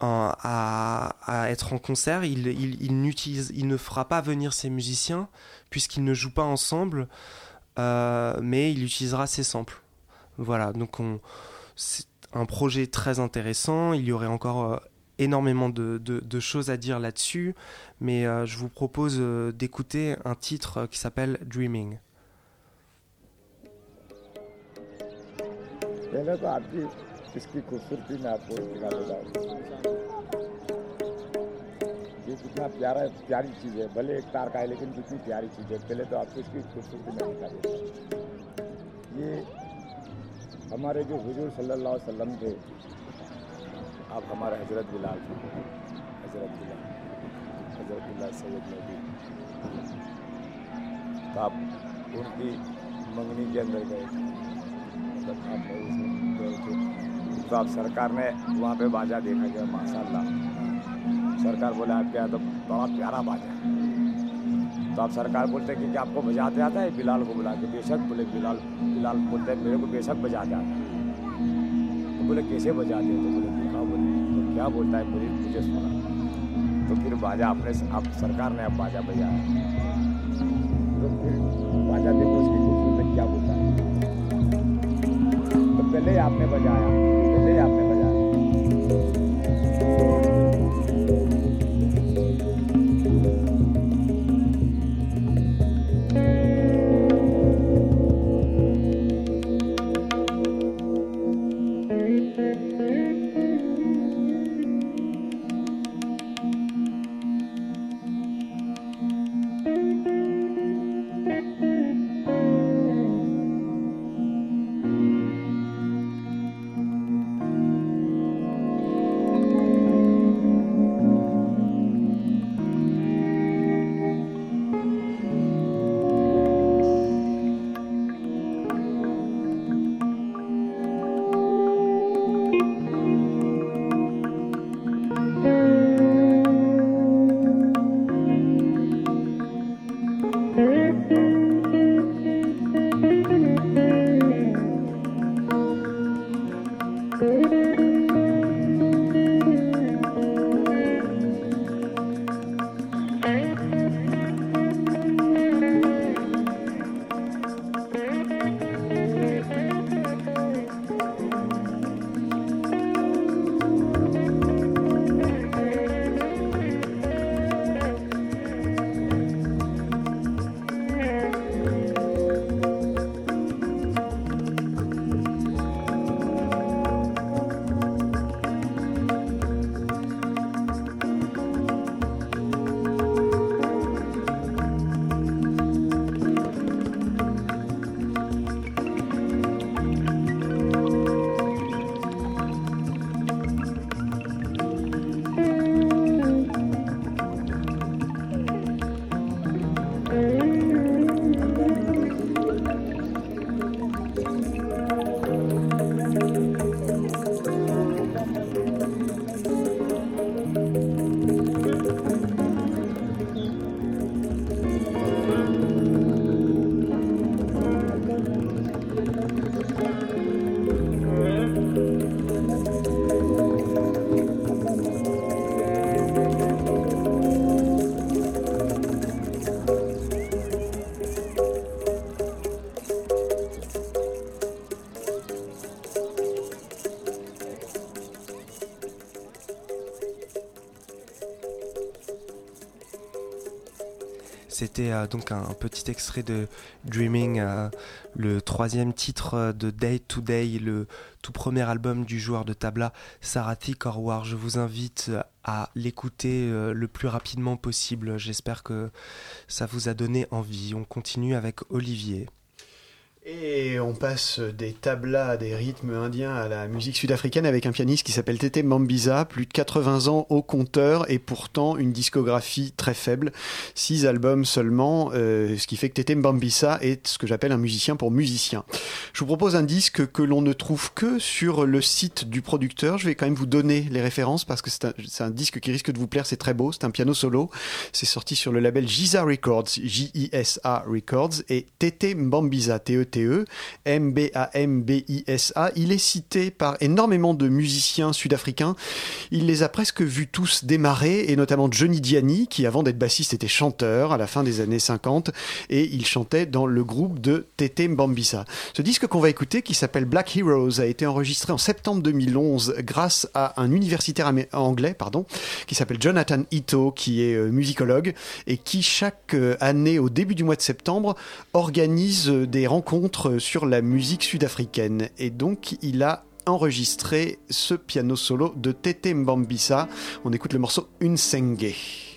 en- à, être en concert, il, il, il n'utilise, il ne fera pas venir ses musiciens puisqu'ils ne jouent pas ensemble, euh, mais il utilisera ses samples. Voilà, donc on, c'est un projet très intéressant. Il y aurait encore euh, énormément de, choses à dire là-dessus, mais euh, je vous propose euh, d'écouter un titre euh, qui s'appelle Dreaming. इसकी खूबसूरती में आपको दिखा देगा ये कितना प्यारा, प्यारी चीज़ है। भले एक तार का है, लेकिन कितनी प्यारी चीज़ है। पहले तो आपको इसकी खूबसूरती में दिखा देगा ये हमारे जो हजूर सल्लल्लाहु अलैहि वसल्लम थे, आप हमारे हज़रत बिलाल थे। हज़रत बिलाल हज़रत बिलाल सैयद नबी। तो आप उनकी मंगनी के अंदर गए। मतलब उसमें, गए थे। तो आप सरकार ने वहाँ पे बाजा देखा गया माशाल्लाह। सरकार बोला आपके यहाँ तो बड़ा प्यारा बाजा है। तो आप सरकार बोलते कि, कि आपको बजाते आता है? बिलाल को बुला के बेशक बोले बिलाल बिलाल बोलते मेरे को बेशक बजाते आता है। तो बोले कैसे बजाते तो बोले दिखा बोले तो क्या बोलता है मुझे मुझे सुना। तो फिर बाजा अपने आप सरकार ने अब बाजा बजाया। तो फिर बाजा देखो उसकी खूबसूरती क्या बोलता है। तो पहले आपने बजाया। आपने Müzik C'était euh, donc un, petit extrait de Dreaming, euh, le troisième titre euh, de Day to Day, le tout premier album du joueur de tabla Sarathi Korwar. Je vous invite à l'écouter le plus rapidement possible. J'espère que ça vous a donné envie. On continue avec Olivier. Et on passe des tablas, des rythmes indiens à la musique sud-africaine avec un pianiste qui s'appelle Tete Mambiza, plus de 80 ans au compteur et pourtant une discographie très faible, six albums seulement, euh, ce qui fait que Tete Mbambisa est ce que j'appelle un musicien pour musicien. Je vous propose un disque que l'on ne trouve que sur le site du producteur. Je vais quand même vous donner les références parce que c'est un, disque qui risque de vous plaire, c'est très beau, c'est un piano solo. C'est sorti sur le label Giza Records, J-I-S-A Records et Tete Mbambisa, T-E-T-E, M-B-A-M-B-I-S-A. Il est cité par énormément de musiciens sud-africains. Il les a presque vus tous démarrer et notamment Johnny Diani qui avant d'être bassiste était chanteur à la fin des années 50 et il chantait dans le groupe de Tete Mbambisa. Ce disque qu'on va écouter qui s'appelle Black Heroes a été enregistré en septembre 2011 grâce à un universitaire anglais pardon, qui s'appelle Jonathan Ito qui est euh, musicologue et qui chaque euh, année au début du mois de septembre organise euh, des rencontres sur la musique sud-africaine et donc il a enregistré ce piano solo de Tete Mbambisa. On écoute le morceau Unsenge.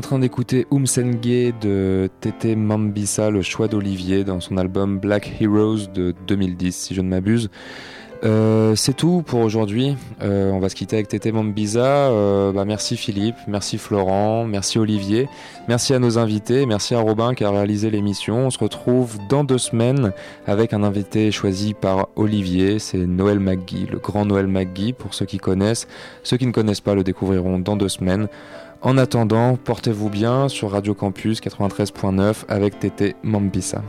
En train d'écouter Umsenge de Tete Mambisa, le choix d'Olivier, dans son album Black Heroes de 2010, si je ne m'abuse. Euh, c'est tout pour aujourd'hui. Euh, on va se quitter avec Tete Mambisa. Euh, bah, merci Philippe, merci Florent, merci Olivier, merci à nos invités, merci à Robin qui a réalisé l'émission. On se retrouve dans deux semaines avec un invité choisi par Olivier. C'est Noël McGee, le grand Noël McGee pour ceux qui connaissent. Ceux qui ne connaissent pas le découvriront dans deux semaines. En attendant, portez-vous bien sur Radio Campus 93.9 avec Tété Mambissa.